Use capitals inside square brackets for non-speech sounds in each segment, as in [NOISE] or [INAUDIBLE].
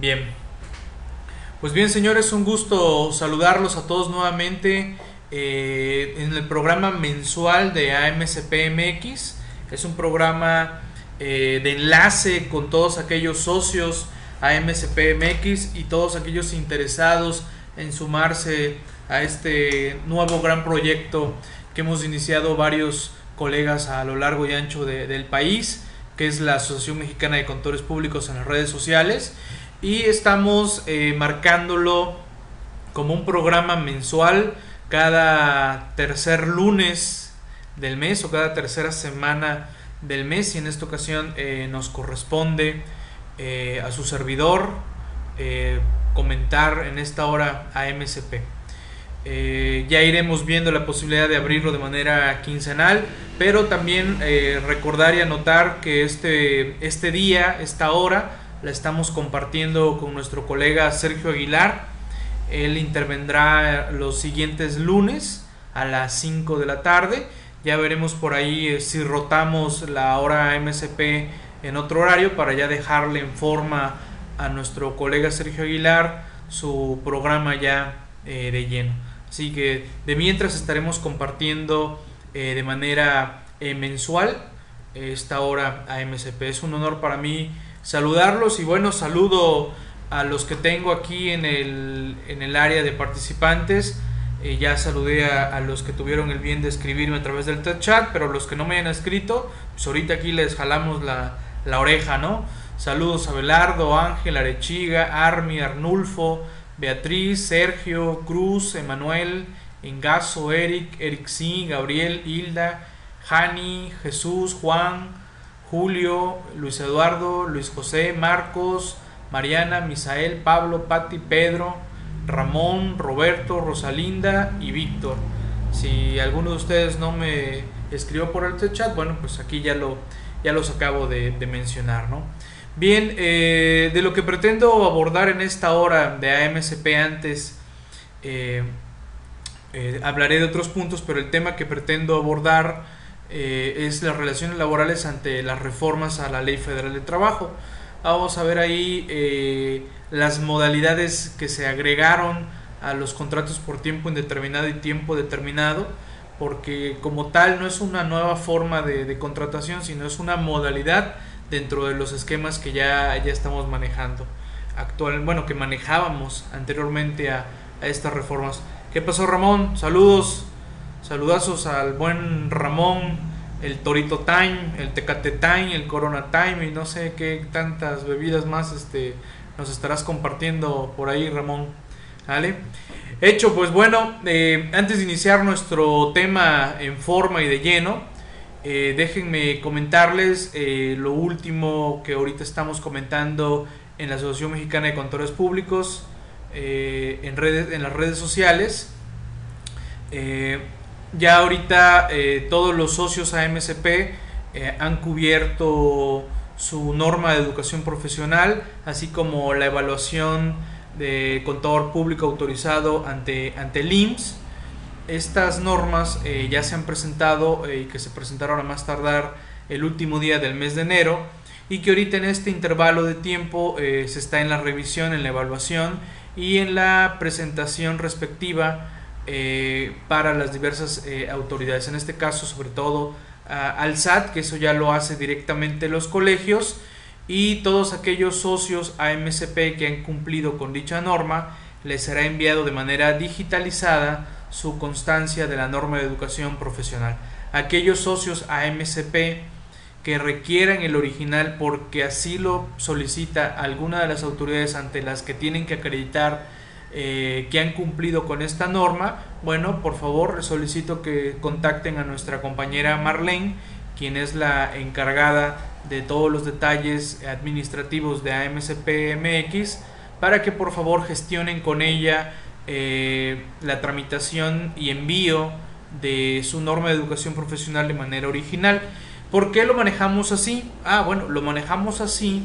Bien. Pues bien, señores, un gusto saludarlos a todos nuevamente eh, en el programa mensual de AMCPMX. Es un programa eh, de enlace con todos aquellos socios AMCPMX y todos aquellos interesados en sumarse a este nuevo gran proyecto que hemos iniciado varios colegas a lo largo y ancho del país, que es la Asociación Mexicana de Contadores Públicos en las redes sociales. Y estamos eh, marcándolo como un programa mensual cada tercer lunes del mes o cada tercera semana del mes y en esta ocasión eh, nos corresponde eh, a su servidor comentar en esta hora a MCP. Eh, ya iremos viendo la posibilidad de abrirlo de manera quincenal, pero también recordar y anotar que este, este día, esta hora, la estamos compartiendo con nuestro colega Sergio Aguilar. Él intervendrá los siguientes lunes a las 5 de la tarde. Ya veremos por ahí eh, si rotamos la hora MSP en otro horario para ya dejarle en forma a nuestro colega Sergio Aguilar su programa ya de lleno. Así que de mientras estaremos compartiendo eh, de manera eh, mensual esta hora a MCP. Es un honor para mí saludarlos y bueno, saludo a los que tengo aquí en el, en el área de participantes. Eh, ya saludé a, los que tuvieron el bien de escribirme a través del chat, pero los que no me hayan escrito, pues ahorita aquí les jalamos la, la oreja, ¿no? Saludos a Belardo, Ángel, Arechiga, Armi, Arnulfo, Beatriz, Sergio, Cruz, Emanuel, Engazo, Eric, Eric sí, Gabriel, Hilda, Jani, Jesús, Juan, Julio, Luis Eduardo, Luis José, Marcos, Mariana, Misael, Pablo, Patti, Pedro, Ramón, Roberto, Rosalinda y Víctor. Si alguno de ustedes no me escribió por el chat, bueno, pues aquí ya, lo, ya los acabo de, mencionar, ¿no? Bien, eh, de lo que pretendo abordar en esta hora de AMCP antes, eh, eh, hablaré de otros puntos, pero el tema que pretendo abordar es las relaciones laborales ante las reformas a la Ley Federal de Trabajo. Vamos a ver ahí las modalidades que se agregaron a los contratos por tiempo indeterminado y tiempo determinado, porque como tal no es una nueva forma de, contratación, sino es una modalidad dentro de los esquemas que ya, ya estamos manejando actual, bueno, que manejábamos anteriormente a, estas reformas. ¿Qué pasó Ramón? Saludos, saludazos al buen Ramón, el Torito Time, el Tecate Time, el Corona Time y no sé qué tantas bebidas más este, nos estarás compartiendo por ahí Ramón. ¿Vale? Hecho, pues bueno, eh, antes de iniciar nuestro tema en forma y de lleno, eh, déjenme comentarles eh, lo último que ahorita estamos comentando en la Asociación Mexicana de Contadores Públicos en, redes, en las redes sociales. Ya ahorita todos los socios AMCP han cubierto su norma de educación profesional, así como la evaluación de contador público autorizado ante, ante el IMSS estas normas eh, ya se han presentado eh, y que se presentaron a más tardar el último día del mes de enero y que ahorita en este intervalo de tiempo eh, se está en la revisión, en la evaluación y en la presentación respectiva para las diversas autoridades. En este caso, sobre todo al SAT, que eso ya lo hace directamente los colegios y todos aquellos socios AMCP que han cumplido con dicha norma les será enviado de manera digitalizada su constancia de la norma de educación profesional. Aquellos socios AMCP que requieran el original porque así lo solicita alguna de las autoridades ante las que tienen que acreditar eh, que han cumplido con esta norma, bueno, por favor solicito que contacten a nuestra compañera Marlene, quien es la encargada de todos los detalles administrativos de AMCP para que por favor gestionen con ella eh, la tramitación y envío de su norma de educación profesional de manera original. ¿Por qué lo manejamos así? Ah, bueno, lo manejamos así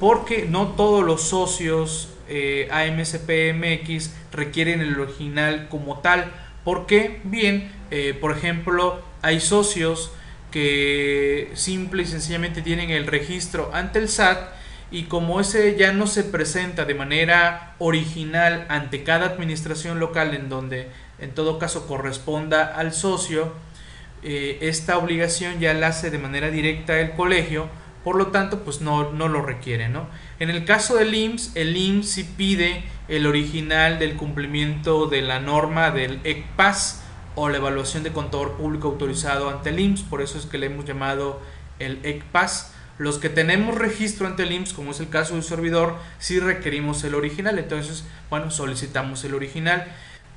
porque no todos los socios eh, AMCPMX requieren el original como tal. ¿Por qué? Bien, eh, por ejemplo, hay socios que simple y sencillamente tienen el registro ante el SAT y como ese ya no se presenta de manera original ante cada administración local en donde en todo caso corresponda al socio, eh, esta obligación ya la hace de manera directa el colegio, por lo tanto pues no, no lo requiere. ¿no? En el caso del IMSS, el IMSS sí pide el original del cumplimiento de la norma del ECPAS o la evaluación de contador público autorizado ante el IMSS, por eso es que le hemos llamado el ECPAS. Los que tenemos registro ante el IMSS, como es el caso del servidor, sí requerimos el original, entonces, bueno, solicitamos el original.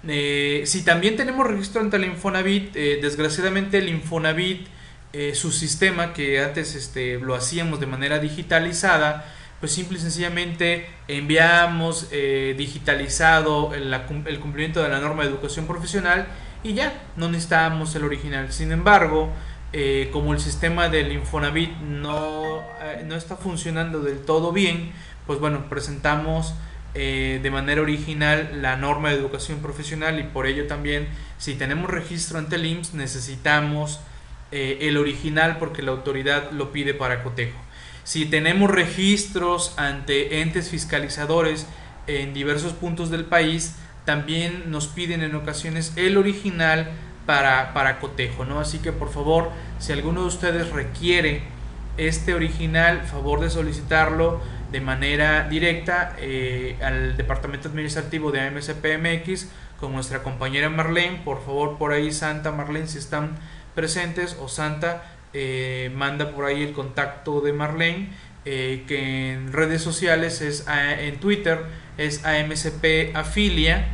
Eh, si también tenemos registro ante el Infonavit, eh, desgraciadamente el Infonavit, eh, su sistema que antes este, lo hacíamos de manera digitalizada, pues simple y sencillamente enviamos digitalizado el, cumplimiento de la norma de educación profesional y ya, no necesitábamos el original. Sin embargo, como el sistema del Infonavit no, no está funcionando del todo bien, pues bueno, presentamos eh, de manera original la norma de educación profesional y por ello también si tenemos registro ante el IMSS necesitamos eh, el original porque la autoridad lo pide para cotejo. Si tenemos registros ante entes fiscalizadores en diversos puntos del país, también nos piden en ocasiones el original para, para cotejo, ¿no? Así que por favor, si alguno de ustedes requiere este original, favor de solicitarlo de manera directa eh, al departamento administrativo de AMCPMX con nuestra compañera Marlene. Por favor, por ahí Santa Marlene, si están presentes, o Santa, eh, manda por ahí el contacto de Marlene, eh, que en redes sociales es en Twitter es AMCP Afilia,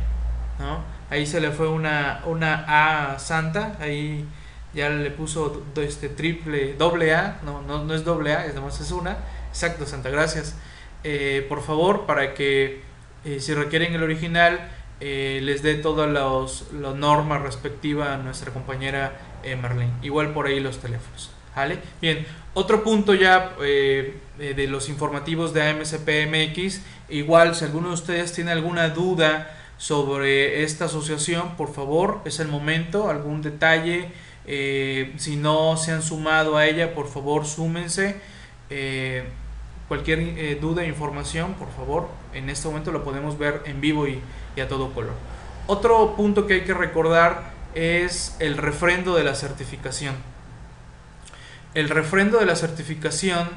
¿no? Ahí se le fue una, una A Santa, ahí ya le puso este triple, doble A, no, no, no es doble A, es más es una. Exacto, Santa, gracias. Eh, por favor, para que si requieren el original, eh, les dé todas las normas respectiva a nuestra compañera Marlene. Igual por ahí los teléfonos. ¿Vale? Bien, otro punto ya de los informativos de AMCPMX. Igual, si alguno de ustedes tiene alguna duda sobre esta asociación, por favor, es el momento, algún detalle. si no se han sumado a ella, por favor, súmense. Cualquier eh, duda e información, por favor, en este momento lo podemos ver en vivo y, a todo color. Otro punto que hay que recordar es el refrendo de la certificación. El refrendo de la certificación,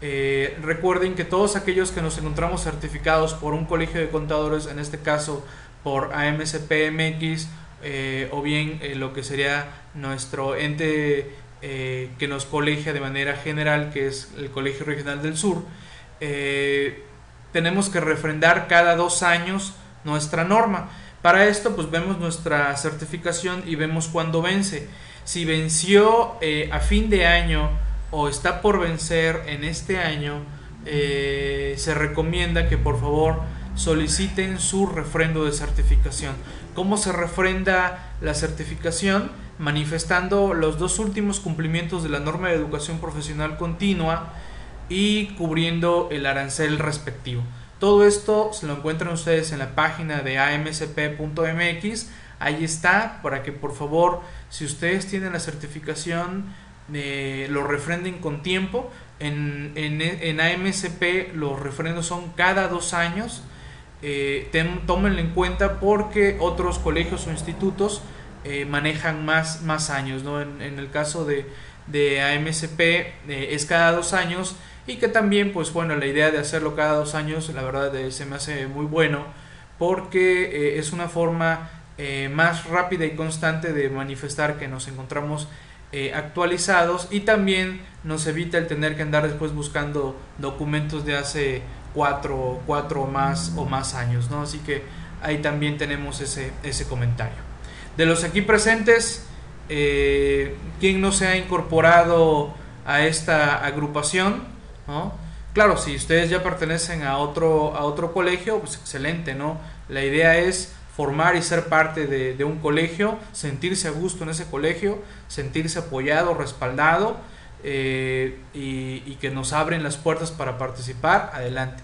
eh, recuerden que todos aquellos que nos encontramos certificados por un colegio de contadores, en este caso por AMCPMX, eh, o bien lo que sería nuestro ente eh, que nos colegia de manera general, que es el Colegio Regional del Sur, eh, tenemos que refrendar cada dos años nuestra norma. Para esto, pues vemos nuestra certificación y vemos cuándo vence. Si venció eh, a fin de año o está por vencer en este año, se recomienda que por favor soliciten su refrendo de certificación. ¿Cómo se refrenda la certificación? manifestando los dos últimos cumplimientos de la norma de educación profesional continua y cubriendo el arancel respectivo. Todo esto se lo encuentran ustedes en la página de amcp.mx. Ahí está, para que por favor, si ustedes tienen la certificación, eh, lo refrenden con tiempo. En, en, AMCP los refrendos son cada dos años. Eh, tómenlo en cuenta porque otros colegios o institutos eh, manejan más, más años. ¿no? En, el caso de, de AMSP eh, es cada dos años y que también, pues bueno, la idea de hacerlo cada dos años, la verdad eh, se me hace muy bueno porque es una forma más rápida y constante de manifestar que nos encontramos actualizados y también nos evita el tener que andar después buscando documentos de hace cuatro, cuatro más o más años, ¿no? Así que ahí también tenemos ese, ese comentario. De los aquí presentes, eh, ¿quién no se ha incorporado a esta agrupación? Claro, si ustedes ya pertenecen a otro, a otro colegio, pues excelente, ¿no? La idea es formar y ser parte de, un colegio, sentirse a gusto en ese colegio, sentirse apoyado, respaldado eh, y, que nos abren las puertas para participar, adelante.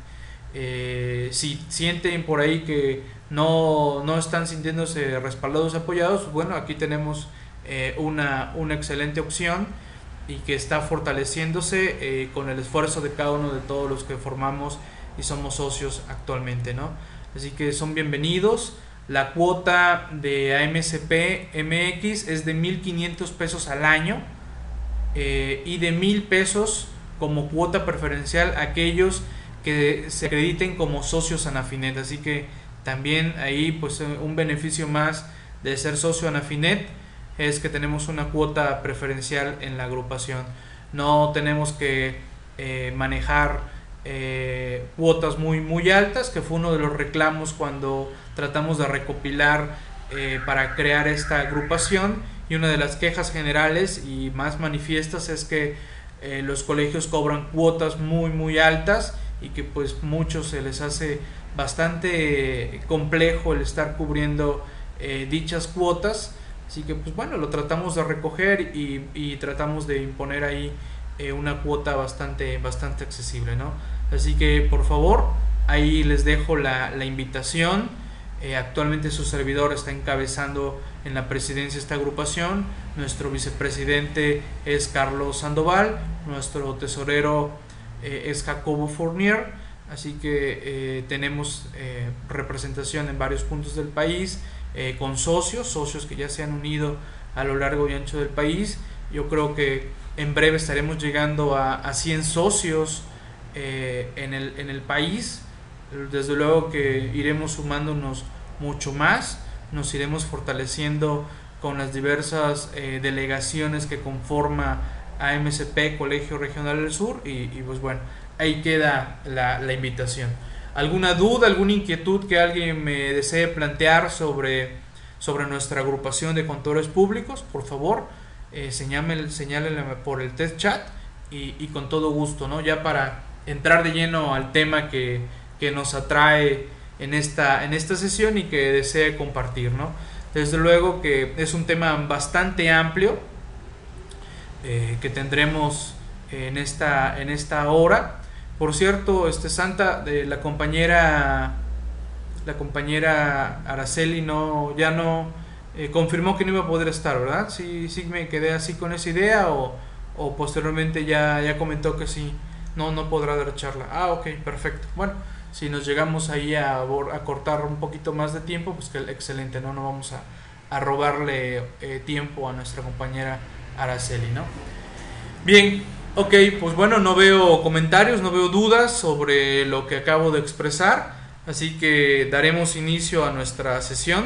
Eh, si sienten por ahí que no, no están sintiéndose respaldados, apoyados, bueno, aquí tenemos eh, una, una, excelente opción y que está fortaleciéndose eh, con el esfuerzo de cada uno de todos los que formamos y somos socios actualmente, ¿no? Así que son bienvenidos. La cuota de AMSP MX es de 1.500 pesos al año eh, y de 1.000 pesos como cuota preferencial aquellos que se acrediten como socios Anafinet. Así que también ahí pues un beneficio más de ser socio Anafinet es que tenemos una cuota preferencial en la agrupación. No tenemos que eh, manejar eh, cuotas muy, muy altas, que fue uno de los reclamos cuando tratamos de recopilar eh, para crear esta agrupación. Y una de las quejas generales y más manifiestas es que los colegios cobran cuotas muy, muy altas y que pues muchos se les hace bastante complejo el estar cubriendo dichas cuotas Así que, pues bueno, lo tratamos de recoger y, tratamos de imponer ahí eh, una cuota bastante, bastante accesible, ¿no? Así que, por favor, ahí les dejo la, invitación. Eh, actualmente su servidor está encabezando en la presidencia esta agrupación. Nuestro vicepresidente es Carlos Sandoval. Nuestro tesorero eh, es Jacobo Fournier. Así que tenemos representación en varios puntos del país. Eh, con socios, socios que ya se han unido a lo largo y ancho del país. Yo creo que en breve estaremos llegando a, a 100 socios eh, en, el, en el país. Desde luego que iremos sumándonos mucho más, nos iremos fortaleciendo con las diversas eh, delegaciones que conforma AMCP, Colegio Regional del Sur, y, pues bueno, ahí queda la, la invitación alguna duda, alguna inquietud que alguien me desee plantear sobre, sobre nuestra agrupación de contadores públicos, por favor, eh, señálenme, por el test chat y, con todo gusto, ¿no? Ya para entrar de lleno al tema que, nos atrae en esta, en esta sesión y que desee compartir, ¿no? Desde luego que es un tema bastante amplio eh, que tendremos en esta, en esta hora por cierto, este Santa, de la compañera, la compañera Araceli no, ya no eh, confirmó que no iba a poder estar, ¿verdad? Sí, sí me quedé así con esa idea o, o posteriormente ya, ya comentó que sí, no, no podrá dar charla. Ah, ok, perfecto. Bueno, si nos llegamos ahí a, a cortar un poquito más de tiempo, pues que excelente, ¿no? No vamos a, a robarle eh, tiempo a nuestra compañera Araceli, ¿no? Bien, Ok, pues bueno, no veo comentarios, no veo dudas sobre lo que acabo de expresar, así que daremos inicio a nuestra sesión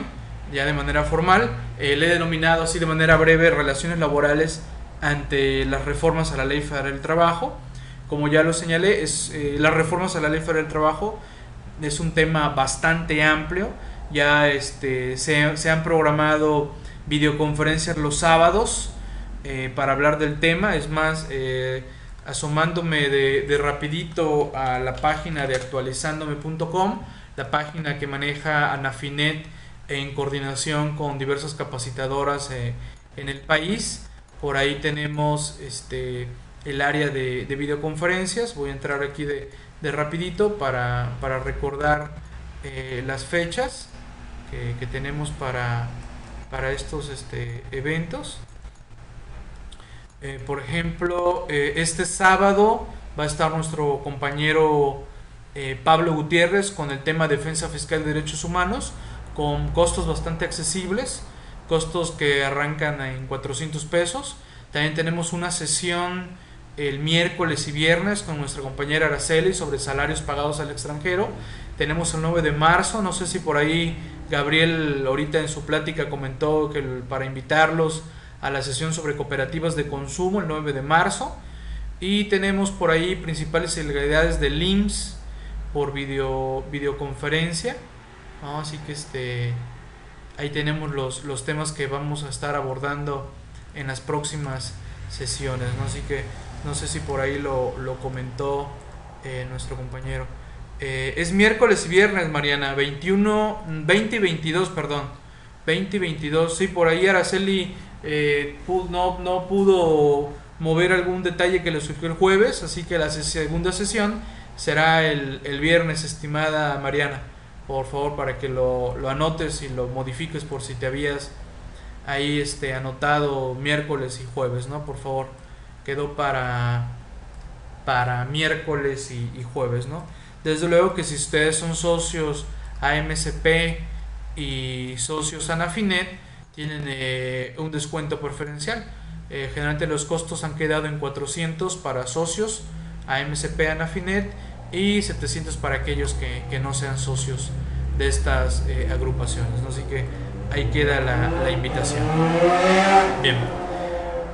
ya de manera formal. Eh, le he denominado así de manera breve relaciones laborales ante las reformas a la Ley Federal del Trabajo. Como ya lo señalé, es, eh, las reformas a la Ley Federal del Trabajo es un tema bastante amplio. Ya este, se, se han programado videoconferencias los sábados eh, para hablar del tema. Es más, eh, asomándome de, rapidito a la página de actualizandome.com, la página que maneja Anafinet en coordinación con diversas capacitadoras eh, en el país. Por ahí tenemos este, el área de, videoconferencias. Voy a entrar aquí de, rapidito para, recordar las fechas que, tenemos para, para estos este, eventos. Eh, por ejemplo, eh, este sábado va a estar nuestro compañero eh, Pablo Gutiérrez con el tema defensa fiscal de derechos humanos, con costos bastante accesibles, costos que arrancan en 400 pesos. También tenemos una sesión el miércoles y viernes con nuestra compañera Araceli sobre salarios pagados al extranjero. Tenemos el 9 de marzo, no sé si por ahí Gabriel ahorita en su plática comentó que para invitarlos a la sesión sobre cooperativas de consumo el 9 de marzo. Y tenemos por ahí principales ilegalidades del IMSS por video, videoconferencia. Así que este, ahí tenemos los, los temas que vamos a estar abordando en las próximas sesiones. ¿no? Así que no sé si por ahí lo, lo comentó eh, nuestro compañero. Eh, es miércoles y viernes, Mariana, 21, 20 y 22, perdón. 20 y 22, sí, por ahí Araceli eh, no, no pudo mover algún detalle que le surgió el jueves, así que la segunda sesión será el, viernes, estimada Mariana. Por favor, para que lo, anotes y lo modifiques por si te habías ahí este, anotado miércoles y jueves, ¿no? Por favor. quedó para, para miércoles y, jueves, ¿no? Desde luego que si ustedes son socios AMCP y socios Anafinet, tienen eh, un descuento preferencial. Eh, generalmente los costos han quedado en 400 para socios AMCP Anafinet y 700 para aquellos que, no sean socios de estas eh, agrupaciones. Así que ahí queda la, la invitación. Bien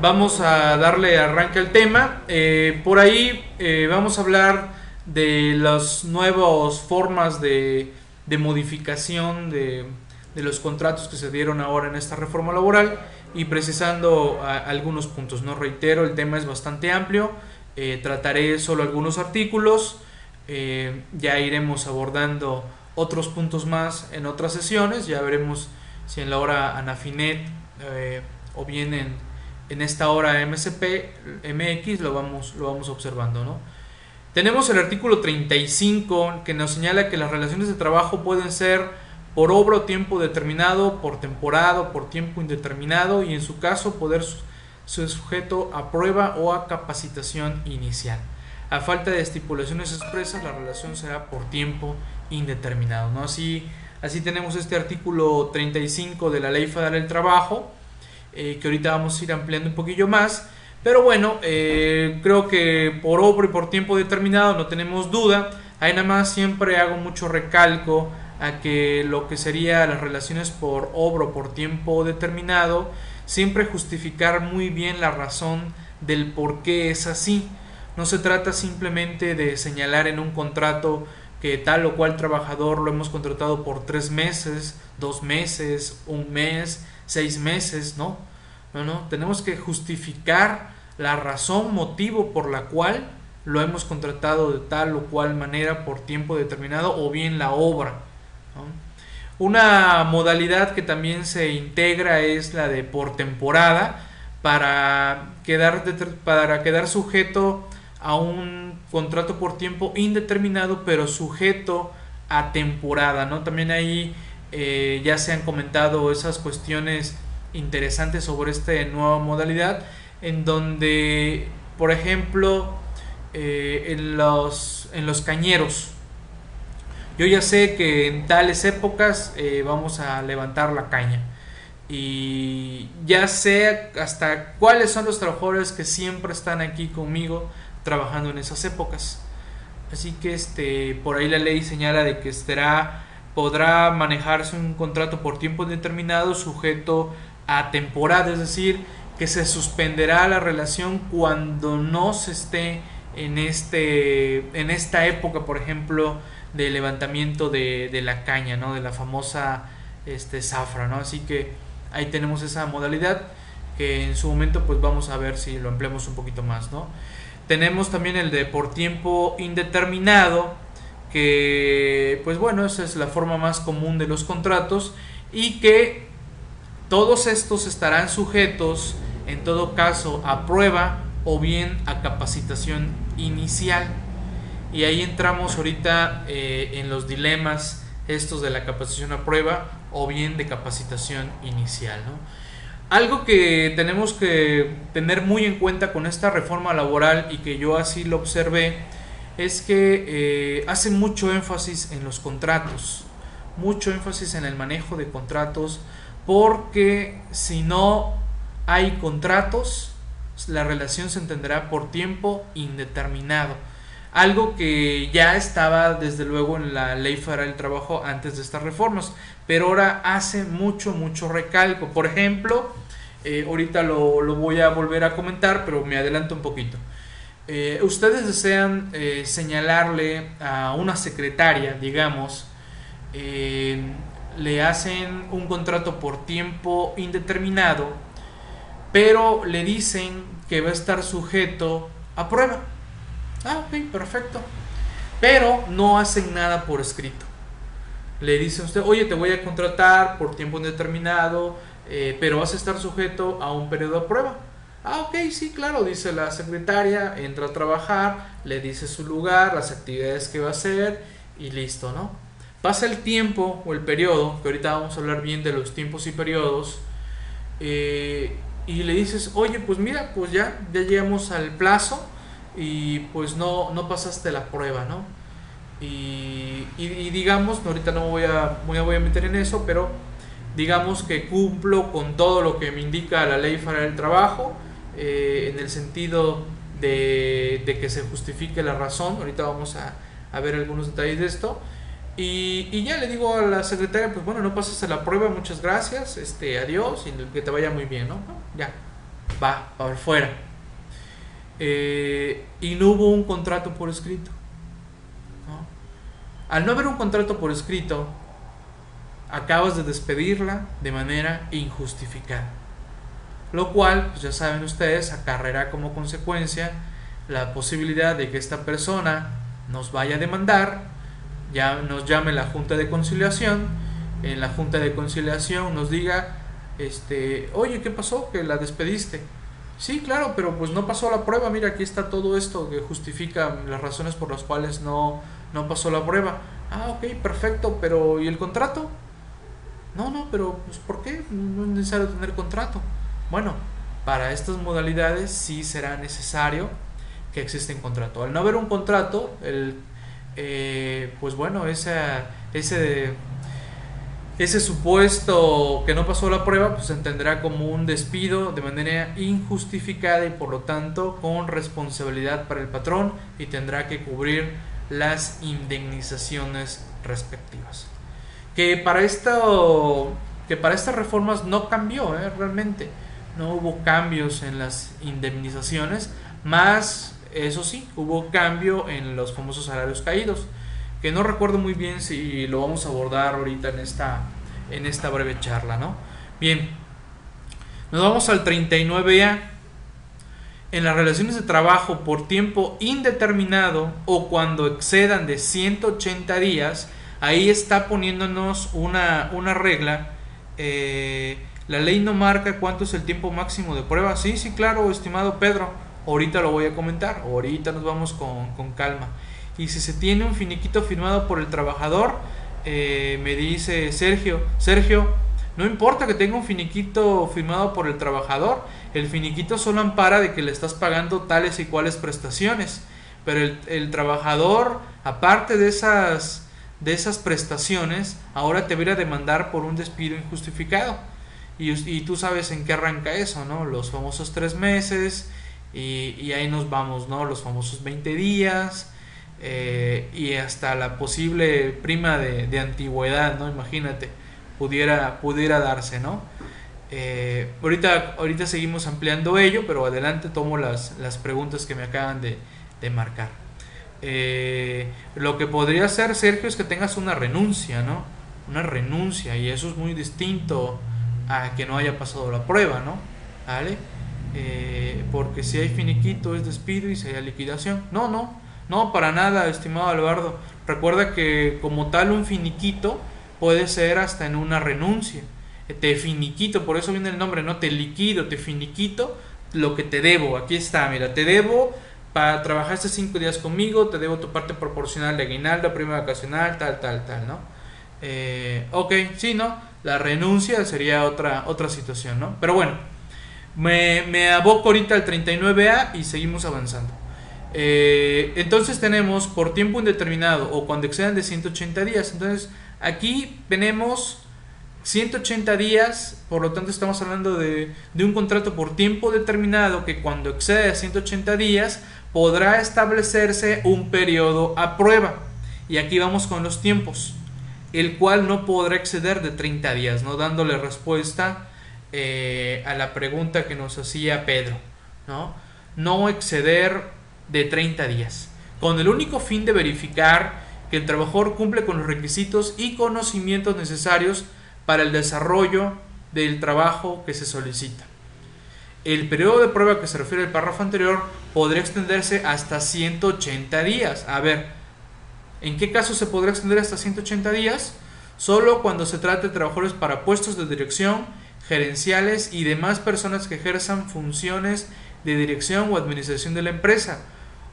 vamos a darle arranque al tema. Por ahí vamos a hablar de las nuevas formas de, modificación de, los contratos que se dieron ahora en esta reforma laboral y precisando algunos puntos. No reitero, el tema es bastante amplio. Eh, trataré solo algunos artículos. ya iremos abordando otros puntos más en otras sesiones. Ya veremos si en la hora Anafinet o bien en en esta hora MSP, MX, lo vamos, lo vamos observando, ¿no? Tenemos el artículo 35 que nos señala que las relaciones de trabajo pueden ser por obra o tiempo determinado, por temporada, por tiempo indeterminado y en su caso poder ser sujeto a prueba o a capacitación inicial. A falta de estipulaciones expresas, la relación será por tiempo indeterminado. ¿no? Así, así tenemos este artículo 35 de la Ley Federal del Trabajo, eh, que ahorita vamos a ir ampliando un poquillo más. Pero bueno, eh, creo que por obra y por tiempo determinado no tenemos duda. Ahí nada más siempre hago mucho recalco a que lo que sería las relaciones por obra o por tiempo determinado, siempre justificar muy bien la razón del por qué es así. No se trata simplemente de señalar en un contrato que tal o cual trabajador lo hemos contratado por tres meses, dos meses, un mes, seis meses, ¿no? No, no, tenemos que justificar la razón, motivo por la cual lo hemos contratado de tal o cual manera por tiempo determinado o bien la obra. Una modalidad que también se integra es la de por temporada para quedar, para quedar sujeto a un contrato por tiempo indeterminado pero sujeto a temporada. ¿no? También ahí eh, ya se han comentado esas cuestiones interesantes sobre esta nueva modalidad en donde por ejemplo eh, en, los, en los cañeros yo ya sé que en tales épocas eh, vamos a levantar la caña. Y ya sé hasta cuáles son los trabajadores que siempre están aquí conmigo trabajando en esas épocas. Así que este por ahí la ley señala de que estará podrá manejarse un contrato por tiempo determinado sujeto a temporada, es decir, que se suspenderá la relación cuando no se esté en, este, en esta época, por ejemplo, de levantamiento de, la caña, ¿no? de la famosa este, zafra. ¿no? Así que ahí tenemos esa modalidad que en su momento pues vamos a ver si lo empleamos un poquito más. ¿no? Tenemos también el de por tiempo indeterminado, que pues bueno, esa es la forma más común de los contratos y que todos estos estarán sujetos en todo caso a prueba o bien a capacitación inicial. Y ahí entramos ahorita eh, en los dilemas estos de la capacitación a prueba o bien de capacitación inicial. Algo que tenemos que tener muy en cuenta con esta reforma laboral y que yo así lo observé es que eh, hace mucho énfasis en los contratos, mucho énfasis en el manejo de contratos, porque si no hay contratos, la relación se entenderá por tiempo indeterminado. Algo que ya estaba desde luego en la ley federal del trabajo antes de estas reformas, pero ahora hace mucho, mucho recalco. Por ejemplo, eh, ahorita lo, lo voy a volver a comentar, pero me adelanto un poquito. Eh, ustedes desean eh, señalarle a una secretaria, digamos, le hacen un contrato por tiempo indeterminado, pero le dicen que va a estar sujeto a prueba. Ah, ok, perfecto. Pero no hacen nada por escrito. Le dice usted, oye, te voy a contratar por tiempo indeterminado, pero vas a estar sujeto a un periodo de prueba. Ah, ok, sí, claro, dice la secretaria, entra a trabajar, le dice su lugar, las actividades que va a hacer y listo, ¿no? Pasa el tiempo o el periodo, que ahorita vamos a hablar bien de los tiempos y periodos, eh, y le dices, oye, pues mira, pues ya, ya llegamos al plazo y pues no, no pasaste la prueba, ¿no? Y, digamos, ahorita no voy a, voy a, voy a meter en eso, pero digamos que cumplo con todo lo que me indica la ley federal del trabajo, eh, en el sentido de, de, que se justifique la razón, ahorita vamos a, a ver algunos detalles de esto, y, ya le digo a la secretaria, pues bueno, no pasas la prueba, muchas gracias, este, adiós y que te vaya muy bien, ¿no? Ya, va, para fuera. Eh, y no hubo un contrato por escrito. Al no haber un contrato por escrito, acabas de despedirla de manera injustificada. Lo cual, pues ya saben ustedes, acarreará como consecuencia la posibilidad de que esta persona nos vaya a demandar ya nos llame la Junta de Conciliación, en la Junta de Conciliación nos diga, este, oye, ¿qué pasó? Que la despediste. Sí, claro, pero pues no pasó la prueba. Mira, aquí está todo esto que justifica las razones por las cuales no, no pasó la prueba. Ah, ok, perfecto, pero ¿y el contrato? No, no, pero pues ¿por qué? No es necesario tener contrato. Bueno, para estas modalidades sí será necesario que exista un contrato. Al no haber un contrato, el eh, pues bueno, esa, ese, ese supuesto que no pasó la prueba, pues se entenderá como un despido de manera injustificada y por lo tanto con responsabilidad para el patrón y tendrá que cubrir las indemnizaciones respectivas. Que para esto, que para estas reformas no cambió ¿eh? realmente, no hubo cambios en las indemnizaciones, más eso sí, hubo cambio en los famosos salarios caídos, que no recuerdo muy bien si lo vamos a abordar ahorita en esta, en esta breve charla, ¿no? Bien, nos vamos al 39A. En las relaciones de trabajo por tiempo indeterminado o cuando excedan de 180 días, ahí está poniéndonos una, una regla. Eh, la ley no marca cuánto es el tiempo máximo de prueba. Sí, sí, claro, estimado Pedro Ahorita lo voy a comentar, ahorita nos vamos con, calma. Y si se tiene un finiquito firmado por el trabajador, eh, me dice Sergio, Sergio, no importa que tenga un finiquito firmado por el trabajador, el finiquito solo ampara de que le estás pagando tales y cuales prestaciones. Pero el, trabajador, aparte de esas, de esas prestaciones, ahora te va a demandar por un despido injustificado. Y, y, tú sabes en qué arranca eso, ¿no? Los famosos tres meses, y, ahí nos vamos, ¿no? Los famosos 20 días eh, y hasta la posible prima de, antigüedad, ¿no? Imagínate, pudiera, pudiera darse, ¿no? Eh, ahorita, ahorita seguimos ampliando ello, pero adelante tomo las, las preguntas que me acaban de, marcar. Eh, lo que podría ser, Sergio, es que tengas una renuncia, ¿no? Una renuncia, y eso es muy distinto a que no haya pasado la prueba, ¿no? ¿Vale? Porque si hay finiquito es despido y si hay liquidación. No, no, no, para nada, estimado Alvardo. Recuerda que como tal un finiquito puede ser hasta en una renuncia. Eh, te finiquito, por eso viene el nombre, no te liquido, te finiquito lo que te debo. Aquí está, mira, te debo para trabajar estos cinco días conmigo, te debo tu parte proporcional de aguinaldo, prima vacacional, tal, tal, tal, ¿no? Eh, ok, sí, ¿no? La renuncia sería otra, otra situación, ¿no? Pero bueno, me, me aboco ahorita al 39A y seguimos avanzando. Eh, entonces tenemos por tiempo indeterminado o cuando excedan de 180 días. Entonces aquí tenemos 180 días, por lo tanto estamos hablando de, un contrato por tiempo determinado que cuando excede a 180 días podrá establecerse un periodo a prueba. Y aquí vamos con los tiempos, el cual no podrá exceder de 30 días, no dándole respuesta eh, a la pregunta que nos hacía Pedro. No exceder de 30 días, con el único fin de verificar que el trabajador cumple con los requisitos y conocimientos necesarios para el desarrollo del trabajo que se solicita. El periodo de prueba que se refiere al párrafo anterior podría extenderse hasta 180 días. A ver, ¿en qué caso se podrá extender hasta 180 días? Solo cuando se trate de trabajadores para puestos de dirección gerenciales y demás personas que ejerzan funciones de dirección o administración de la empresa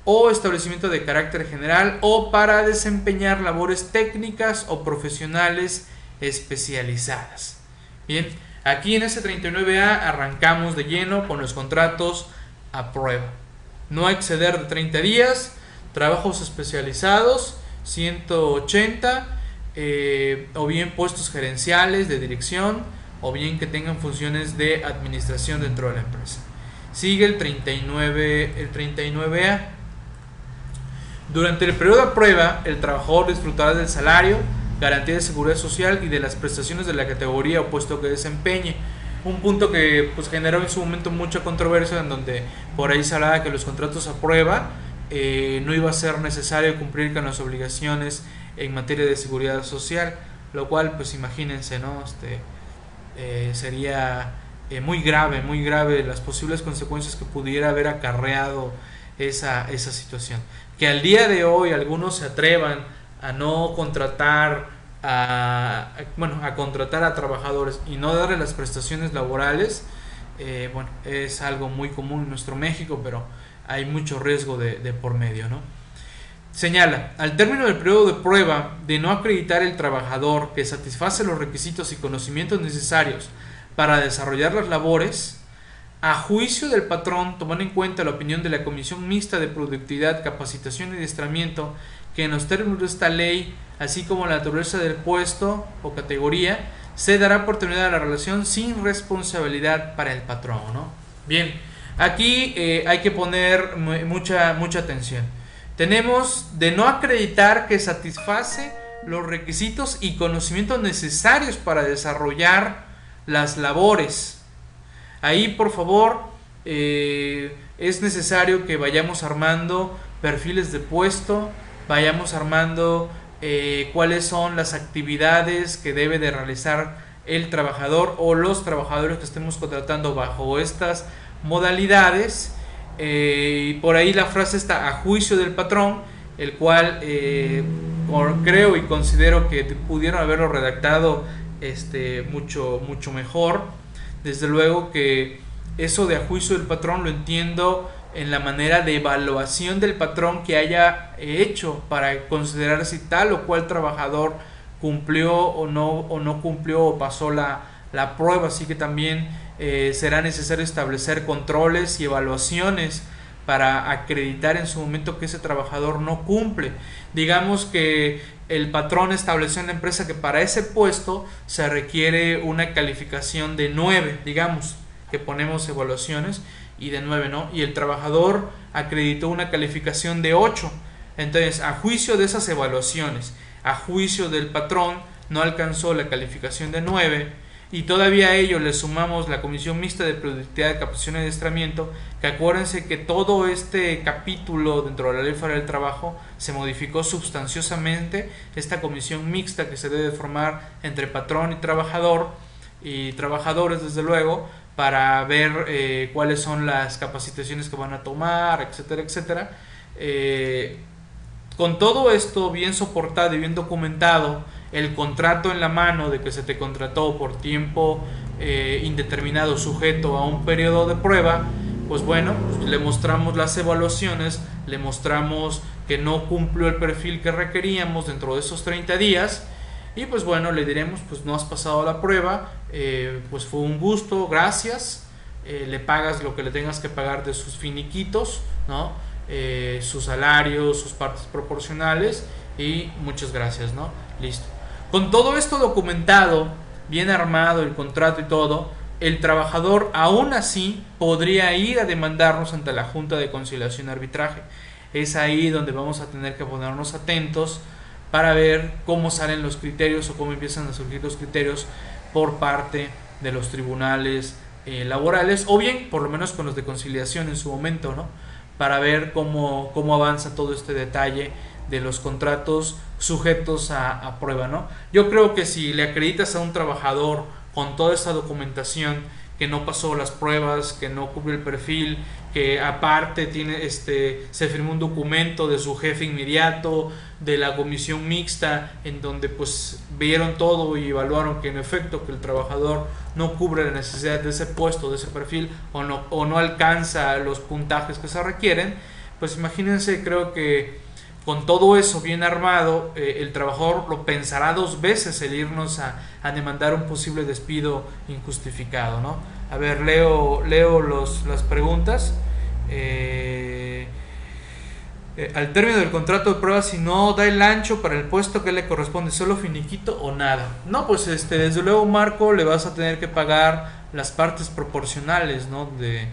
o establecimiento de carácter general o para desempeñar labores técnicas o profesionales especializadas. Bien, Aquí en este 39A arrancamos de lleno con los contratos a prueba. No exceder de 30 días, trabajos especializados, 180, eh, o bien puestos gerenciales de dirección, o bien que tengan funciones de administración dentro de la empresa. Sigue el 39, el 39A. Durante el periodo de prueba, el trabajador disfrutará del salario, garantía de seguridad social y de las prestaciones de la categoría o puesto que desempeñe. Un punto que pues, generó en su momento mucha controversia, en donde por ahí se hablaba que los contratos a prueba eh, no iba a ser necesario cumplir con las obligaciones en materia de seguridad social, lo cual, pues imagínense, ¿no? Este, eh, sería eh, muy grave, muy grave las posibles consecuencias que pudiera haber acarreado esa, esa situación. Que al día de hoy algunos se atrevan a no contratar a, bueno, a contratar a trabajadores y no darle las prestaciones laborales, eh, bueno, es algo muy común en nuestro México, pero hay mucho riesgo de, por medio, ¿no? Señala, al término del periodo de prueba de no acreditar el trabajador que satisface los requisitos y conocimientos necesarios para desarrollar las labores, a juicio del patrón, tomando en cuenta la opinión de la Comisión Mixta de Productividad, Capacitación y Adiestramiento, que en los términos de esta ley, así como la naturaleza del puesto o categoría, se dará oportunidad a la relación sin responsabilidad para el patrón. ¿no? Bien, aquí eh, hay que poner mucha, mucha atención. Tenemos de no acreditar que satisface los requisitos y conocimientos necesarios para desarrollar las labores. Ahí, por favor, eh, es necesario que vayamos armando perfiles de puesto, vayamos armando eh, cuáles son las actividades que debe de realizar el trabajador o los trabajadores que estemos contratando bajo estas modalidades eh, y por ahí la frase está a juicio del patrón, el cual creo y considero que pudieron haberlo redactado este, mucho, mucho mejor. Desde luego que eso de a juicio del patrón lo entiendo en la manera de evaluación del patrón que haya hecho para considerar si tal o cual trabajador cumplió o no, o no cumplió o pasó la, la prueba. Así que también eh, será necesario establecer controles y evaluaciones para acreditar en su momento que ese trabajador no cumple. Digamos que el patrón estableció en la empresa que para ese puesto se requiere una calificación de 9, digamos, que ponemos evaluaciones y de 9, ¿no? Y el trabajador acreditó una calificación de 8. Entonces, a juicio de esas evaluaciones, a juicio del patrón, no alcanzó la calificación de 9, y todavía a ello le sumamos la Comisión Mixta de Productividad, Capacitación y Adiestramiento, que acuérdense que todo este capítulo dentro de la Ley Federal del Trabajo se modificó sustanciosamente. Esta comisión mixta que se debe formar entre patrón y trabajador, y trabajadores desde luego, para ver eh, cuáles son las capacitaciones que van a tomar, etcétera, etcétera. Eh, con todo esto bien soportado y bien documentado, el contrato en la mano de que se te contrató por tiempo eh, indeterminado sujeto a un periodo de prueba, pues bueno, le mostramos las evaluaciones, le mostramos que no cumplió el perfil que requeríamos dentro de esos 30 días y pues bueno, le diremos, pues no has pasado la prueba, eh, pues fue un gusto, gracias, eh, le pagas lo que le tengas que pagar de sus finiquitos, ¿no? sus salarios, sus partes proporcionales y muchas gracias, ¿no? Listo. Con todo esto documentado, bien armado, el contrato y todo, el trabajador aún así podría ir a demandarnos ante la Junta de Conciliación y Arbitraje. Es ahí donde vamos a tener que ponernos atentos para ver cómo salen los criterios o cómo empiezan a surgir los criterios por parte de los tribunales eh, laborales o bien por lo menos con los de conciliación en su momento, ¿no? Para ver cómo, cómo avanza todo este detalle de los contratos sujetos a, prueba, ¿no? Yo creo que si le acreditas a un trabajador con toda esa documentación que no pasó las pruebas, que no cubre el perfil, que aparte tiene este se firmó un documento de su jefe inmediato, de la comisión mixta en donde pues vieron todo y evaluaron que en efecto que el trabajador no cubre la necesidad de ese puesto, de ese perfil o no o no alcanza los puntajes que se requieren, pues imagínense, creo que con todo eso bien armado, eh, el trabajador lo pensará dos veces el irnos a, demandar un posible despido injustificado, ¿no? A ver, leo, leo los, las preguntas. Eh, eh, al término del contrato de prueba, si no da el ancho para el puesto que le corresponde, solo finiquito o nada. No, pues este, desde luego, Marco, le vas a tener que pagar las partes proporcionales, ¿no? De,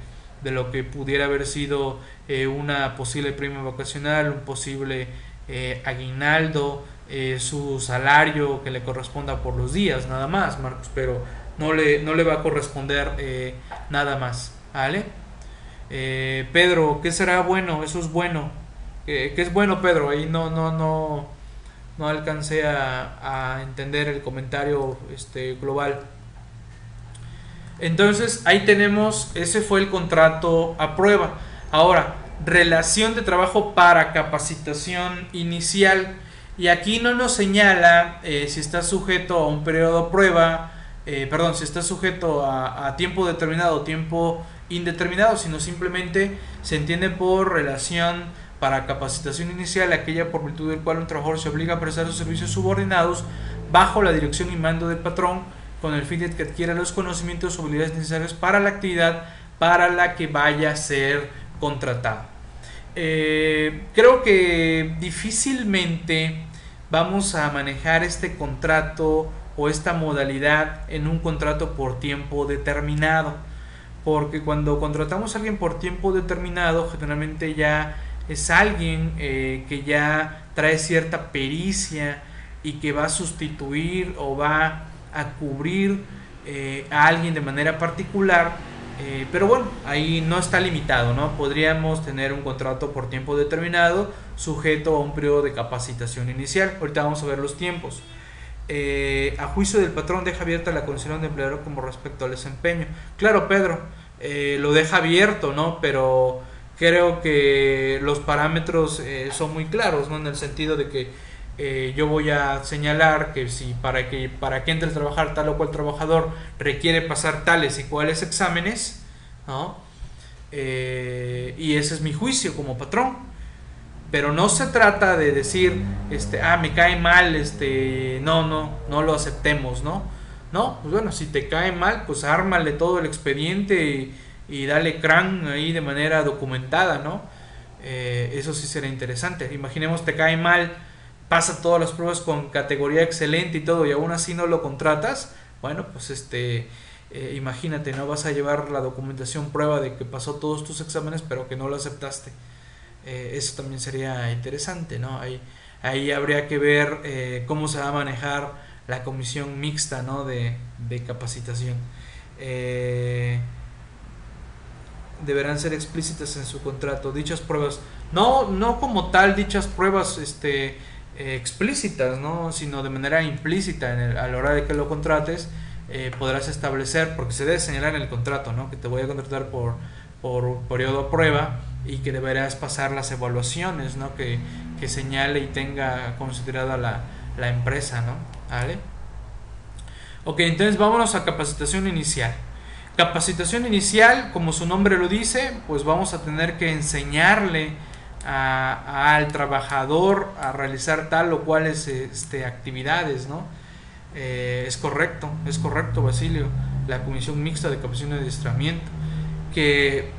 de lo que pudiera haber sido eh, una posible prima vacacional, un posible eh, aguinaldo, eh, su salario que le corresponda por los días, nada más, Marcos, pero no le, no le va a corresponder nada más, ¿vale? Pedro, ¿qué será bueno? Eso es bueno. ¿Qué es bueno, Pedro? Ahí no, no, no, no alcancé a, a entender el comentario este, global. Entonces ahí tenemos, ese fue el contrato a prueba. Ahora, relación de trabajo para capacitación inicial. Y aquí no nos señala eh, si está sujeto a un periodo prueba, eh, perdón, si está sujeto a, tiempo determinado o tiempo indeterminado, sino simplemente se entiende por relación para capacitación inicial aquella por virtud del cual un trabajador se obliga a prestar sus servicios subordinados bajo la dirección y mando del patrón con el fin de que adquiera los conocimientos o habilidades necesarios para la actividad para la que vaya a ser contratado. Eh, creo que difícilmente vamos a manejar este contrato o esta modalidad en un contrato por tiempo determinado. Porque cuando contratamos a alguien por tiempo determinado, generalmente ya es alguien eh, que ya trae cierta pericia y que va a sustituir o va a cubrir eh, a alguien de manera particular, eh, pero bueno, ahí no está limitado, ¿no? Podríamos tener un contrato por tiempo determinado sujeto a un periodo de capacitación inicial. Ahorita vamos a ver los tiempos. Eh, a juicio del patrón deja abierta la condición de empleador como respecto al desempeño. Claro, Pedro, lo deja abierto, ¿no? Pero creo que los parámetros son muy claros, ¿no? En el sentido de que eh, yo voy a señalar que si para que para que entre a trabajar tal o cual trabajador requiere pasar tales y cuales exámenes, eh, y ese es mi juicio como patrón. Pero no se trata de decir, este, ah, me cae mal, este, no, no, no lo aceptemos, ¿no? No, pues bueno, si te cae mal, pues ármale todo el expediente y, dale crán ahí de manera documentada, ¿no? Eh, eso sí será interesante. Imaginemos te cae mal pasa todas las pruebas con categoría excelente y todo y aún así no lo contratas, bueno, pues este, eh, imagínate, no vas a llevar la documentación prueba de que pasó todos tus exámenes pero que no lo aceptaste. Eh, eso también sería interesante, ¿no? Ahí, ahí habría que ver eh, cómo se va a manejar la comisión mixta, ¿no? De, de capacitación. deberán ser explícitas en su contrato dichas pruebas. No, no como tal dichas pruebas, este, eh, explícitas, ¿no? sino de manera implícita en a la hora de que lo contrates, eh, podrás establecer, porque se debe señalar en el contrato, ¿no? que te voy a contratar por, por periodo prueba y que deberás pasar las evaluaciones ¿no? que, que señale y tenga considerada la, la empresa. ¿no? ¿Vale? Ok, entonces vámonos a capacitación inicial. Capacitación inicial, como su nombre lo dice, pues vamos a tener que enseñarle al trabajador a realizar tal o cuales este, actividades, ¿no? Eh, es correcto, es correcto, Basilio, la Comisión Mixta de Capacitación y Adiestramiento, que,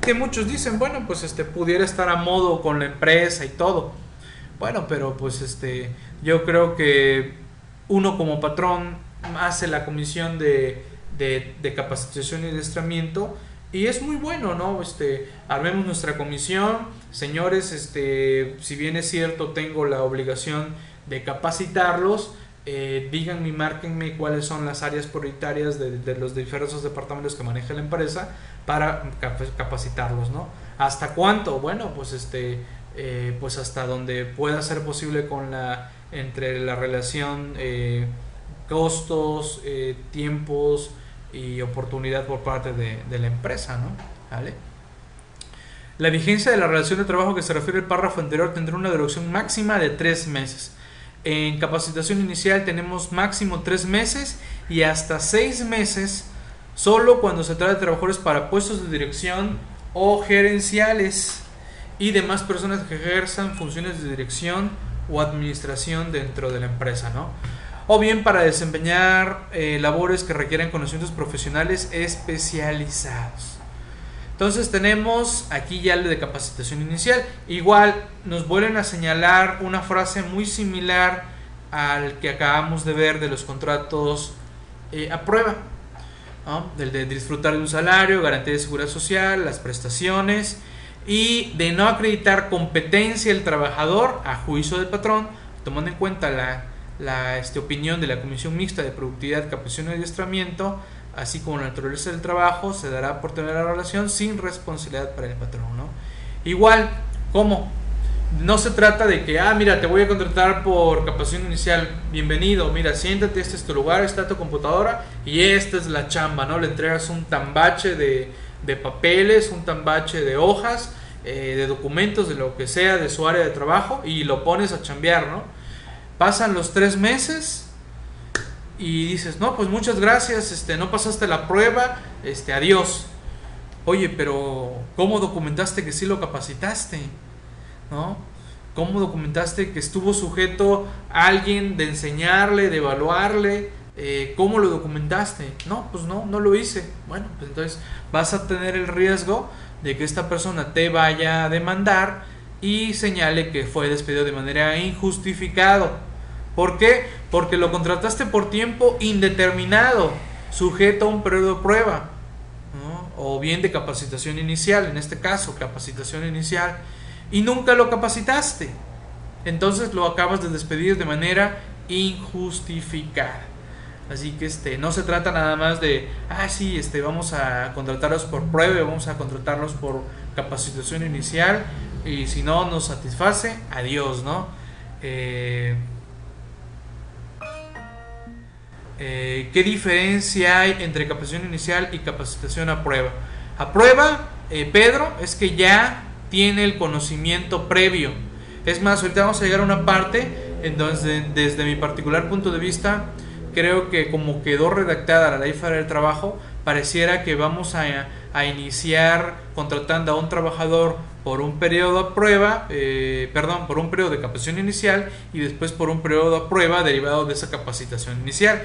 que muchos dicen, bueno, pues este, pudiera estar a modo con la empresa y todo. Bueno, pero pues este, yo creo que uno como patrón hace la comisión de, de, capacitación y adiestramiento y es muy bueno, ¿no? Este, armemos nuestra comisión, señores, este, si bien es cierto, tengo la obligación de capacitarlos, eh, díganme y márquenme cuáles son las áreas prioritarias de, los diversos departamentos que maneja la empresa para capacitarlos, ¿no? ¿Hasta cuánto? Bueno, pues este, eh, pues hasta donde pueda ser posible con la, entre la relación eh, costos, eh, tiempos, y oportunidad por parte de, la empresa, ¿no? ¿Vale? La vigencia de la relación de trabajo que se refiere al párrafo anterior tendrá una duración máxima de tres meses. En capacitación inicial tenemos máximo tres meses y hasta seis meses solo cuando se trata de trabajadores para puestos de dirección o gerenciales. y demás personas que ejerzan funciones de dirección o administración dentro de la empresa, ¿no? O bien para desempeñar eh, labores que requieren conocimientos profesionales especializados. Entonces tenemos aquí ya el de capacitación inicial. Igual nos vuelven a señalar una frase muy similar al que acabamos de ver de los contratos eh, a prueba. Del de disfrutar de un salario, garantía de seguridad social, las prestaciones y de no acreditar competencia del trabajador a juicio del patrón, tomando en cuenta la, la este, opinión de la Comisión Mixta de Productividad, Capacitación y Adiestramiento, así como la naturaleza del trabajo, se dará por tener la relación sin responsabilidad para el patrón. ¿no? Igual, ¿cómo? No se trata de que, ah, mira, te voy a contratar por capacitación inicial, bienvenido, mira, siéntate, este es tu lugar, está tu computadora y esta es la chamba, ¿no? Le entregas un tambache de, de papeles, un tambache de hojas, eh, de documentos, de lo que sea, de su área de trabajo y lo pones a chambear, ¿no? Pasan los tres meses y dices, no, pues muchas gracias, este, no pasaste la prueba, este, adiós. Oye, pero ¿cómo documentaste que sí lo capacitaste? ¿No? ¿Cómo documentaste que estuvo sujeto a alguien de enseñarle, de evaluarle? Eh, ¿Cómo lo documentaste? No, pues no, no lo hice. Bueno, pues entonces vas a tener el riesgo de que esta persona te vaya a demandar y señale que fue despedido de manera injustificado. ¿Por qué? Porque lo contrataste por tiempo indeterminado, sujeto a un periodo de prueba, o bien de capacitación inicial, en este caso, capacitación inicial, y nunca lo capacitaste. Entonces lo acabas de despedir de manera injustificada. Así que este, no se trata nada más de, ah, sí, este, vamos a contratarlos por prueba, vamos a contratarlos por capacitación inicial y si no nos satisface, adiós, ¿no? Eh, eh, ¿Qué diferencia hay entre capacitación inicial y capacitación a prueba? A prueba, eh, Pedro, es que ya tiene el conocimiento previo. Es más, ahorita vamos a llegar a una parte en donde desde mi particular punto de vista, creo que como quedó redactada la ley federal del trabajo, pareciera que vamos a, a, iniciar contratando a un trabajador por un periodo a prueba, eh, perdón, por un periodo de capacitación inicial y después por un periodo a prueba derivado de esa capacitación inicial,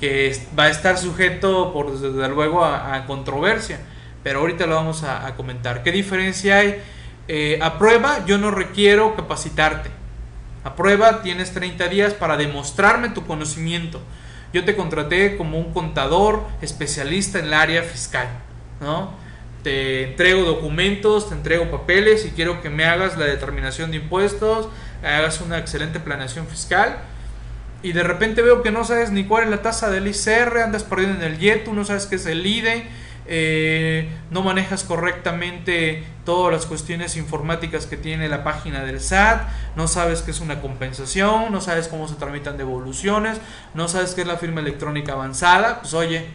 que va a estar sujeto, por desde luego, a, controversia, pero ahorita lo vamos a, comentar. ¿Qué diferencia hay? Eh, a prueba yo no requiero capacitarte. A prueba tienes 30 días para demostrarme tu conocimiento. Yo te contraté como un contador especialista en el área fiscal, ¿no? Te entrego documentos, te entrego papeles y quiero que me hagas la determinación de impuestos, hagas una excelente planeación fiscal y de repente veo que no sabes ni cuál es la tasa del ICR, andas perdido en el YETU, no sabes qué es el IDE, eh, no manejas correctamente todas las cuestiones informáticas que tiene la página del SAT, no sabes qué es una compensación, no sabes cómo se tramitan devoluciones, no sabes qué es la firma electrónica avanzada, pues oye,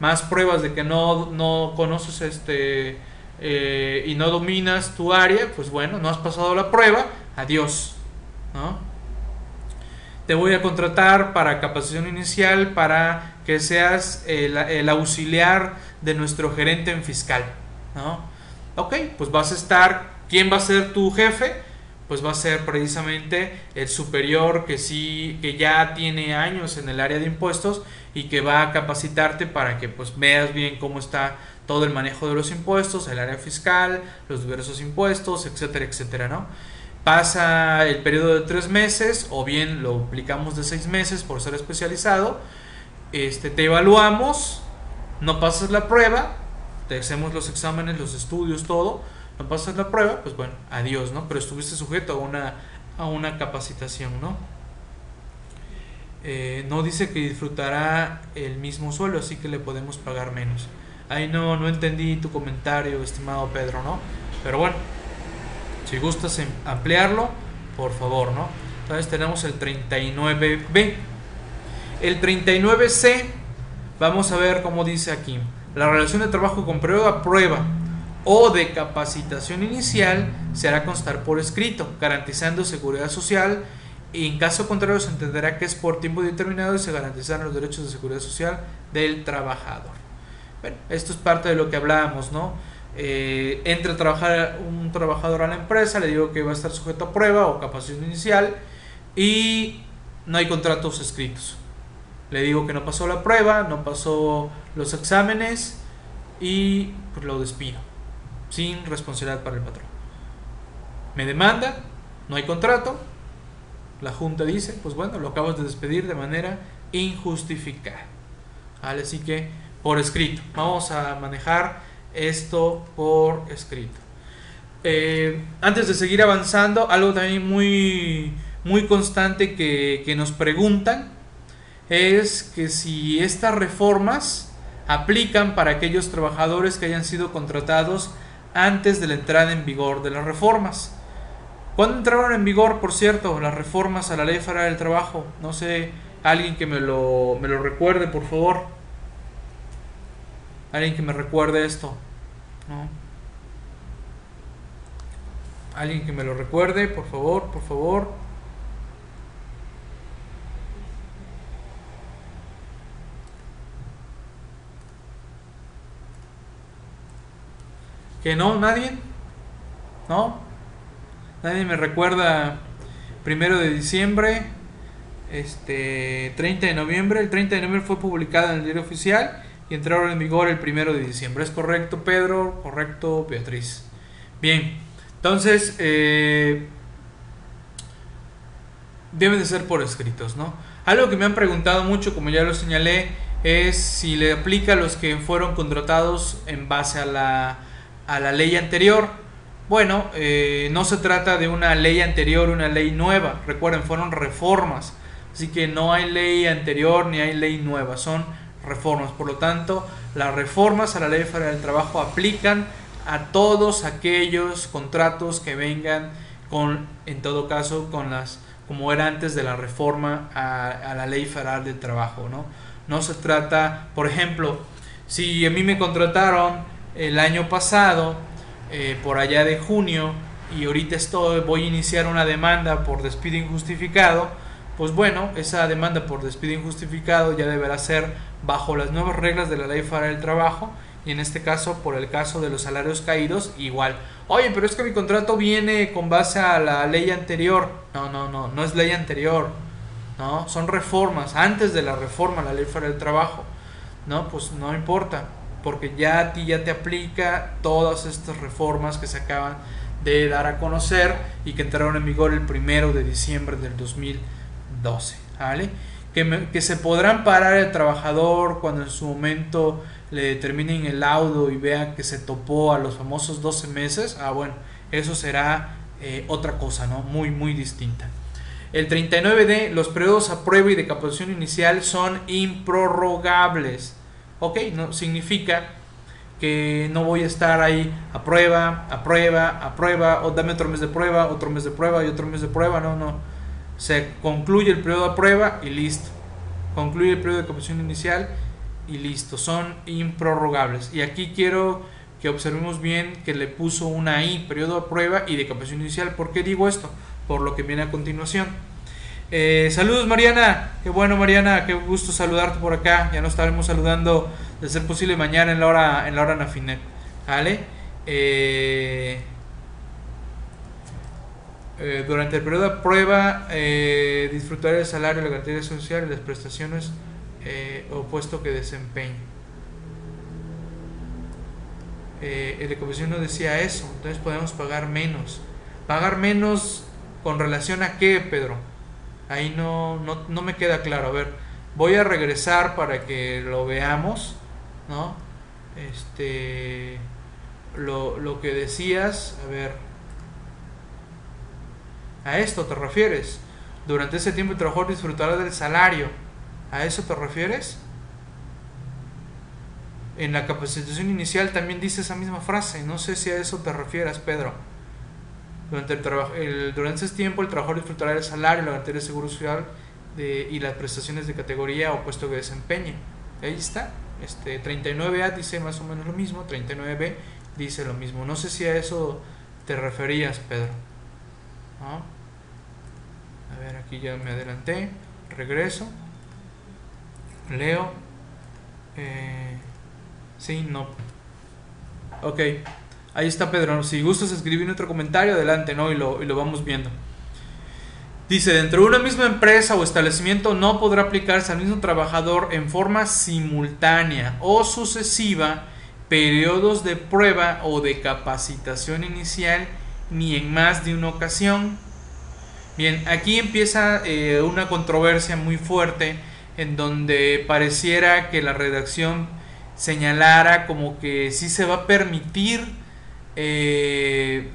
más pruebas de que no, no conoces este eh, y no dominas tu área, pues bueno, no has pasado la prueba, adiós, Te voy a contratar para capacitación inicial para que seas el, auxiliar de nuestro gerente en fiscal, ¿no? Ok, pues vas a estar, ¿quién va a ser tu jefe? Pues va a ser precisamente el superior que sí, que ya tiene años en el área de impuestos y que va a capacitarte para que pues veas bien cómo está todo el manejo de los impuestos, el área fiscal, los diversos impuestos, etcétera, etcétera, ¿no? Pasa el periodo de tres meses o bien lo aplicamos de seis meses por ser especializado este, te evaluamos, no pasas la prueba, te hacemos los exámenes, los estudios, todo, no pasas la prueba, pues bueno, adiós, ¿no? Pero estuviste sujeto a una, a una capacitación, ¿no? Eh, no dice que disfrutará el mismo suelo, así que le podemos pagar menos. Ahí no, no entendí tu comentario, estimado Pedro, ¿no? Pero bueno, si gustas em, ampliarlo, por favor, ¿no? Entonces tenemos el 39B. El 39C, vamos a ver cómo dice aquí. La relación de trabajo con periodo a prueba o de capacitación inicial se hará constar por escrito, garantizando seguridad social y en caso contrario se entenderá que es por tiempo determinado y se garantizarán los derechos de seguridad social del trabajador. Bueno, esto es parte de lo que hablábamos, ¿no? Eh, entra a trabajar un trabajador a la empresa, le digo que va a estar sujeto a prueba o capacitación inicial y no hay contratos escritos. Le digo que no pasó la prueba, no pasó los exámenes y pues lo despido sin responsabilidad para el patrón. Me demanda, no hay contrato, la junta dice, pues bueno, lo acabas de despedir de manera injustificada. Así que por escrito, vamos a manejar esto por escrito. Eh, antes de seguir avanzando, algo también muy, muy constante que, que nos preguntan es que si estas reformas aplican para aquellos trabajadores que hayan sido contratados antes de la entrada en vigor de las reformas. ¿Cuándo entraron en vigor, por cierto, las reformas a la Ley Federal del Trabajo? No sé, alguien que me lo, me lo recuerde, por favor. Alguien que me recuerde esto. ¿no? Alguien que me lo recuerde, por favor, por favor. ¿Que no? ¿Nadie? ¿No? Nadie me recuerda primero de diciembre, este 30 de noviembre. El 30 de noviembre fue publicada en el diario oficial y entraron en vigor el primero de diciembre. ¿Es correcto, Pedro? Correcto, Beatriz. Bien, entonces eh, deben de ser por escritos, ¿no? Algo que me han preguntado mucho, como ya lo señalé, es si le aplica a los que fueron contratados en base a la a la ley anterior. Bueno, eh, no se trata de una ley anterior, una ley nueva. Recuerden, fueron reformas. Así que no hay ley anterior ni hay ley nueva, son reformas. Por lo tanto, las reformas a la ley federal del trabajo aplican a todos aquellos contratos que vengan con, en todo caso, con las, como era antes de la reforma a, la ley federal del trabajo, ¿no? No se trata, por ejemplo, si a mí me contrataron el año pasado, eh, por allá de junio, y ahorita estoy, voy a iniciar una demanda por despido injustificado, pues bueno, esa demanda por despido injustificado ya deberá ser bajo las nuevas reglas de la ley federal del trabajo y en este caso por el caso de los salarios caídos igual. Oye, pero es que mi contrato viene con base a la ley anterior. No, no, no, no es ley anterior. No, son reformas antes de la reforma la ley federal del trabajo. No, pues no importa porque ya a ti ya te aplica todas estas reformas que se acaban de dar a conocer y que entraron en vigor el primero de diciembre del 2012, ¿vale? Que, que se podrán parar el trabajador cuando en su momento le determinen el laudo y vean que se topó a los famosos 12 meses, ah bueno, eso será eh, otra cosa, ¿no? Muy, muy distinta. El 39D, los periodos a prueba y de capacitación inicial son improrrogables. Ok, no significa que no voy a estar ahí a prueba, a prueba, a prueba, o dame otro mes de prueba, otro mes de prueba y otro mes de prueba, no, no. Se concluye el periodo de prueba y listo. Concluye el periodo de capacitación inicial y listo. Son improrrogables. Y aquí quiero que observemos bien que le puso una I, periodo de prueba y de capacitación inicial. ¿Por qué digo esto? Por lo que viene a continuación. Eh, saludos Mariana, qué bueno Mariana, qué gusto saludarte por acá. Ya nos estaremos saludando de ser posible mañana en la hora en la hora Nafinet, ¿vale? Eh, durante el periodo de prueba disfrutar el salario, la garantía social y las prestaciones o puesto que desempeñe. el de comisión no decía eso, entonces podemos pagar menos. Pagar menos con relación a qué, Pedro? Ahí no, no, me queda claro. A ver, voy a regresar para que lo veamos, ¿no? Este, lo, lo que decías, a ver, a esto te refieres. Durante ese tiempo el trabajador disfrutará del salario. ¿A eso te refieres? En la capacitación inicial también dice esa misma frase. No sé si a eso te refieras, Pedro. Durante, el durante ese tiempo, el trabajador disfrutará del salario, la garantía de seguro social y las prestaciones de categoría o puesto que desempeñe. Ahí está. Este, 39A dice más o menos lo mismo, 39B dice lo mismo. No sé si a eso te referías, Pedro. A ver, aquí ya me adelanté. Regreso. Leo. Eh, sí, no. Ok. Ahí está Pedro, si gustas escribir otro comentario, adelante, ¿no? Y lo, y lo vamos viendo. Dice, dentro de una misma empresa o establecimiento no podrá aplicarse al mismo trabajador en forma simultánea o sucesiva periodos de prueba o de capacitación inicial ni en más de una ocasión. Bien, aquí empieza eh, una controversia muy fuerte en donde pareciera que la redacción señalara como que sí se va a permitir eh,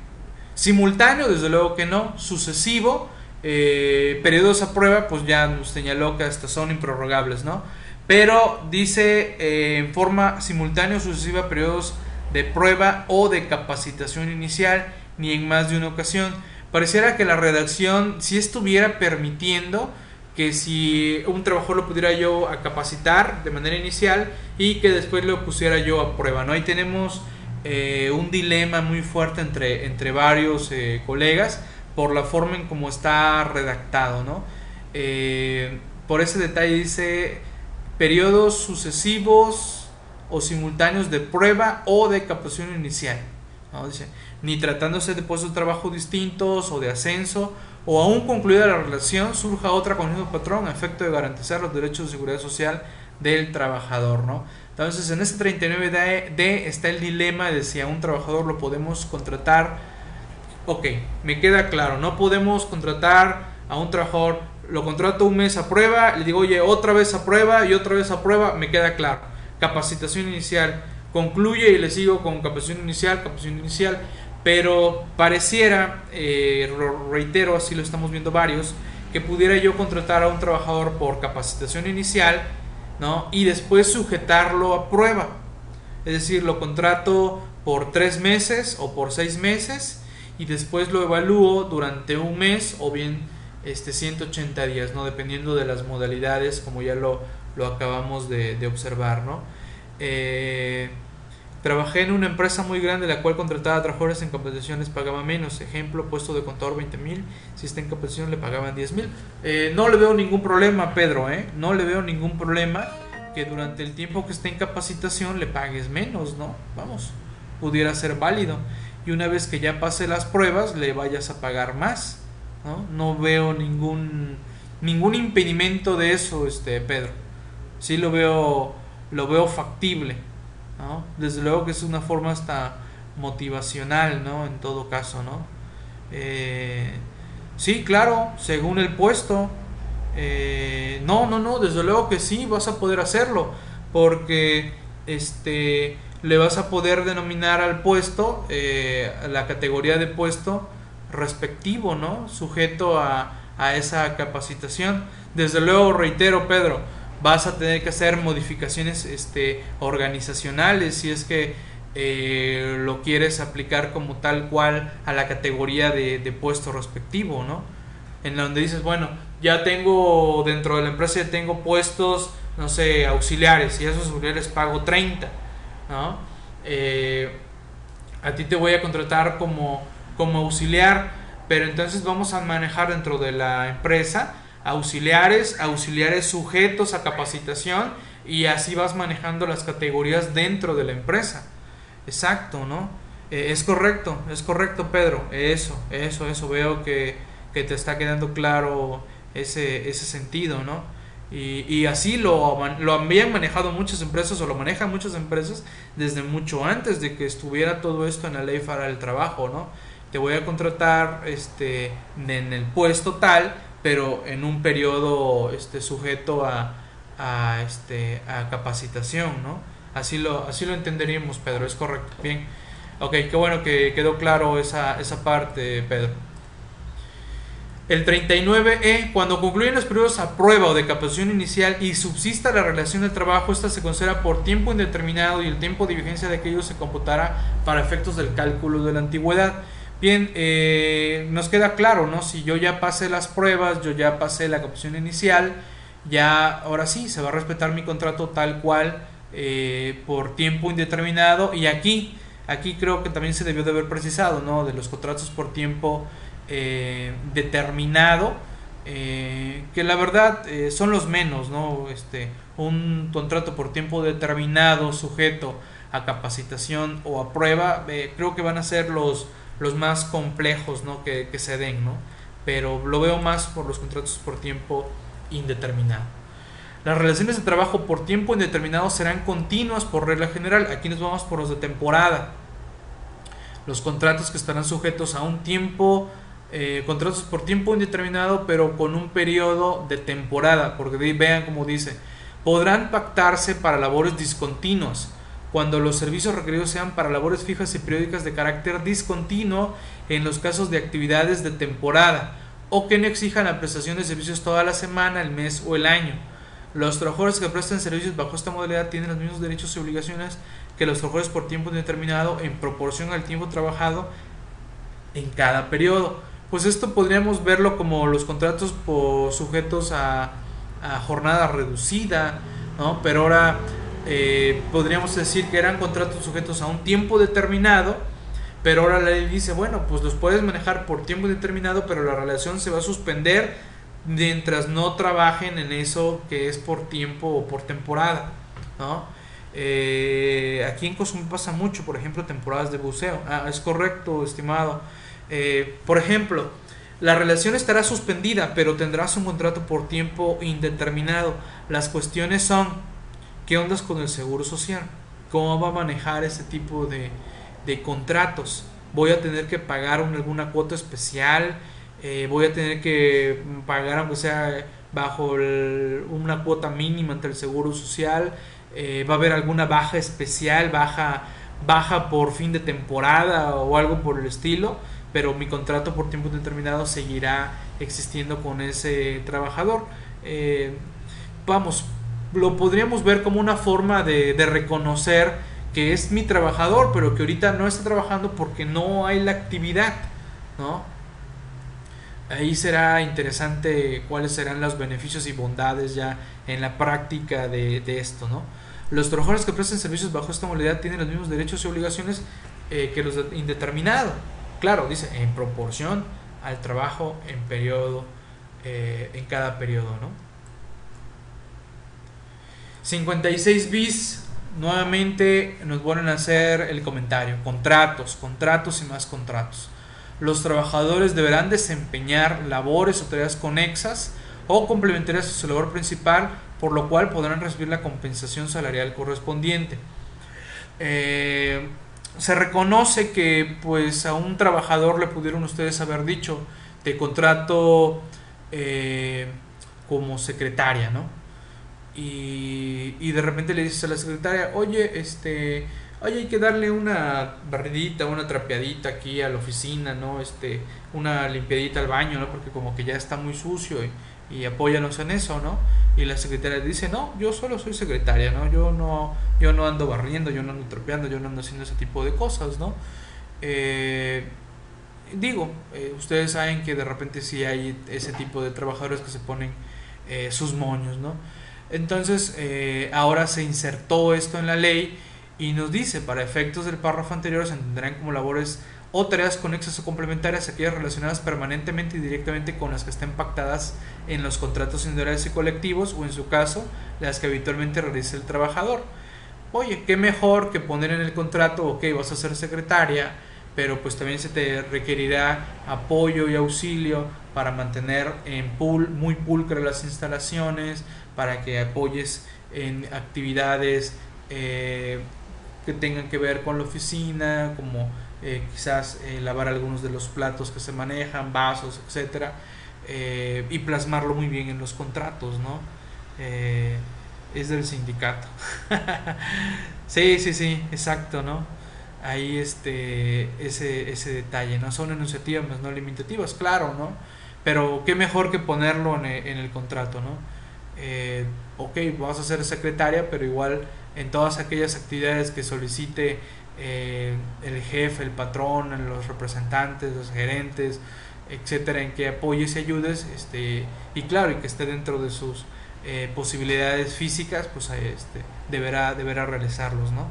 simultáneo, desde luego que no, sucesivo, eh, periodos a prueba, pues ya nos señaló que hasta son improrrogables, ¿no? Pero dice en forma simultánea o sucesiva periodos de prueba o de capacitación inicial ni en más de una ocasión. Pareciera que la redacción si estuviera permitiendo que si un trabajador lo pudiera yo capacitar de manera inicial y que después lo pusiera yo a prueba. ¿no? Ahí tenemos eh, un dilema muy fuerte entre, entre varios eh, colegas por la forma en cómo está redactado. ¿no? Eh, por ese detalle dice periodos sucesivos o simultáneos de prueba o de capacitación inicial. ¿no? Dice, ni tratándose de puestos de trabajo distintos o de ascenso, o aún concluida la relación, surja otra con el mismo patrón a efecto de garantizar los derechos de seguridad social del trabajador, ¿no? Entonces, en este 39D está el dilema de si a un trabajador lo podemos contratar. Ok, me queda claro, no podemos contratar a un trabajador, lo contrato un mes a prueba, le digo, oye, otra vez a prueba y otra vez a prueba, me queda claro. Capacitación inicial, concluye y le sigo con capacitación inicial, capacitación inicial pero pareciera, eh, reitero, así lo estamos viendo varios, que pudiera yo contratar a un trabajador por capacitación inicial, ¿no? Y después sujetarlo a prueba. Es decir, lo contrato por tres meses o por seis meses y después lo evalúo durante un mes o bien este 180 días, ¿no? Dependiendo de las modalidades, como ya lo, lo acabamos de, de observar, ¿no? Eh, Trabajé en una empresa muy grande la cual contrataba trabajadores en capacitaciones pagaba menos. Ejemplo, puesto de contador 20 mil, si está en capacitación le pagaban 10 mil. Eh, no le veo ningún problema, Pedro, ¿eh? No le veo ningún problema que durante el tiempo que esté en capacitación le pagues menos, ¿no? Vamos, pudiera ser válido. Y una vez que ya pase las pruebas, le vayas a pagar más, ¿no? No veo ningún, ningún impedimento de eso, este, Pedro. Sí lo veo, lo veo factible. Desde luego que es una forma hasta motivacional, ¿no? En todo caso, ¿no? Eh, sí, claro, según el puesto. Eh, no, no, no, desde luego que sí, vas a poder hacerlo. Porque este le vas a poder denominar al puesto, eh, la categoría de puesto respectivo, ¿no? Sujeto a, a esa capacitación. Desde luego, reitero, Pedro, vas a tener que hacer modificaciones este, organizacionales si es que eh, lo quieres aplicar como tal cual a la categoría de, puesto respectivo, ¿no? En donde dices, bueno, ya tengo dentro de la empresa ya tengo puestos, no sé, auxiliares y esos auxiliares pago 30, ¿no? Eh, a ti te voy a contratar como, como auxiliar, pero entonces vamos a manejar dentro de la empresa auxiliares, auxiliares sujetos a capacitación y así vas manejando las categorías dentro de la empresa. Exacto, ¿no? Eh, es correcto, es correcto Pedro, eso, eso, eso, veo que, que te está quedando claro ese, ese sentido, ¿no? Y, y, así lo, lo habían manejado muchas empresas o lo manejan muchas empresas desde mucho antes de que estuviera todo esto en la ley para el trabajo, ¿no? Te voy a contratar este, en el puesto tal pero en un periodo este, sujeto a, a, este, a capacitación, ¿no? Así lo, así lo entenderíamos, Pedro, es correcto. Bien. Ok, qué bueno que quedó claro esa, esa parte, Pedro. El 39E, cuando concluyen los periodos a prueba o de capacitación inicial y subsista la relación de trabajo, esta se considera por tiempo indeterminado y el tiempo de vigencia de aquello se computará para efectos del cálculo de la antigüedad. Bien, eh, nos queda claro, ¿no? Si yo ya pasé las pruebas, yo ya pasé la capacitación inicial, ya ahora sí se va a respetar mi contrato tal cual eh, por tiempo indeterminado y aquí, aquí creo que también se debió de haber precisado, ¿no? De los contratos por tiempo eh, determinado, que la verdad son los menos, ¿no? Este, un contrato por tiempo determinado sujeto a capacitación o a prueba, eh, creo que van a ser los, los más complejos ¿no? que, que se den, ¿no? pero lo veo más por los contratos por tiempo indeterminado. Las relaciones de trabajo por tiempo indeterminado serán continuas por regla general. Aquí nos vamos por los de temporada. Los contratos que estarán sujetos a un tiempo, eh, contratos por tiempo indeterminado, pero con un periodo de temporada, porque vean como dice, podrán pactarse para labores discontinuas cuando los servicios requeridos sean para labores fijas y periódicas de carácter discontinuo en los casos de actividades de temporada o que no exijan la prestación de servicios toda la semana, el mes o el año. Los trabajadores que prestan servicios bajo esta modalidad tienen los mismos derechos y obligaciones que los trabajadores por tiempo indeterminado en proporción al tiempo trabajado en cada periodo. Pues esto podríamos verlo como los contratos por sujetos a, jornada reducida, ¿no? Pero ahora eh, podríamos decir que eran contratos sujetos a un tiempo determinado, pero ahora la ley dice, bueno, pues los puedes manejar por tiempo determinado, pero la relación se va a suspender mientras no trabajen en eso que es por tiempo o por temporada, ¿no? Eh, aquí en Cozumel pasa mucho, por ejemplo, temporadas de buceo. Ah, es correcto, estimado. Eh, por ejemplo, la relación estará suspendida, pero tendrás un contrato por tiempo indeterminado. Las cuestiones son, ¿qué ondas con el seguro social? ¿Cómo va a manejar ese tipo de, contratos? ¿Voy a tener que pagar alguna cuota especial? Eh, voy a tener que pagar aunque sea bajo una cuota mínima ante el seguro social, eh, va a haber alguna baja especial, baja, baja por fin de temporada o algo por el estilo, pero mi contrato por tiempo determinado seguirá existiendo con ese trabajador. Eh, vamos, lo podríamos ver como una forma de, reconocer que es mi trabajador, pero que ahorita no está trabajando porque no hay la actividad, ¿no? ahí será interesante cuáles serán los beneficios y bondades ya en la práctica de, esto, ¿no? Los trabajadores que prestan servicios bajo esta modalidad tienen los mismos derechos y obligaciones eh, que los de indeterminado. Claro, dice, en proporción al trabajo en periodo, eh, en cada periodo, ¿no? 56 bis, nuevamente nos vuelven a hacer el comentario. Contratos, contratos y más contratos los trabajadores deberán desempeñar labores o tareas conexas o complementarias a su labor principal, por lo cual podrán recibir la compensación salarial correspondiente. Eh, se reconoce que pues a un trabajador le pudieron ustedes haber dicho de contrato eh, como secretaria, ¿no? Y, y de repente le dices a la secretaria, oye, este, oye, hay que darle una barridita, una trapeadita aquí a la oficina, ¿no? Este, una limpiadita al baño, ¿no? Porque como que ya está muy sucio y, apóyanos en eso, ¿no? Y la secretaria dice, no, yo solo soy secretaria, ¿no? Yo no, yo no ando barriendo, yo no ando trapeando, yo no ando haciendo ese tipo de cosas, ¿no? Eh, digo, eh, ustedes saben que de repente sí hay ese tipo de trabajadores que se ponen eh, sus moños, ¿no? Entonces, ahora se insertó esto en la ley y nos dice, para efectos del párrafo anterior se entenderán como labores o tareas conexas o complementarias aquellas relacionadas permanentemente y directamente con las que estén pactadas en los contratos individuales y colectivos o en su caso las que habitualmente realice el trabajador. Oye, qué mejor que poner en el contrato, ok, vas a ser secretaria, pero pues también se te requerirá apoyo y auxilio para mantener en pool, muy pulcras las instalaciones, para que apoyes en actividades eh, que tengan que ver con la oficina, como eh, quizás eh, lavar algunos de los platos que se manejan, vasos, etcétera, y plasmarlo muy bien en los contratos, ¿no? es del sindicato. [LAUGHS] sí, sí, sí, exacto, ¿no? Ahí este, ese, ese detalle, ¿no? Son enunciativas, no limitativas, claro, ¿no? Pero qué mejor que ponerlo en en el contrato, ¿no? Ok, vas a ser secretaria, pero igual en todas aquellas actividades que solicite eh, el jefe, el patrón, los representantes, los gerentes, etcétera, en que apoyes y ayudes, este, y claro, y que esté dentro de sus eh, posibilidades físicas, pues este, deberá, deberá realizarlos, ¿no?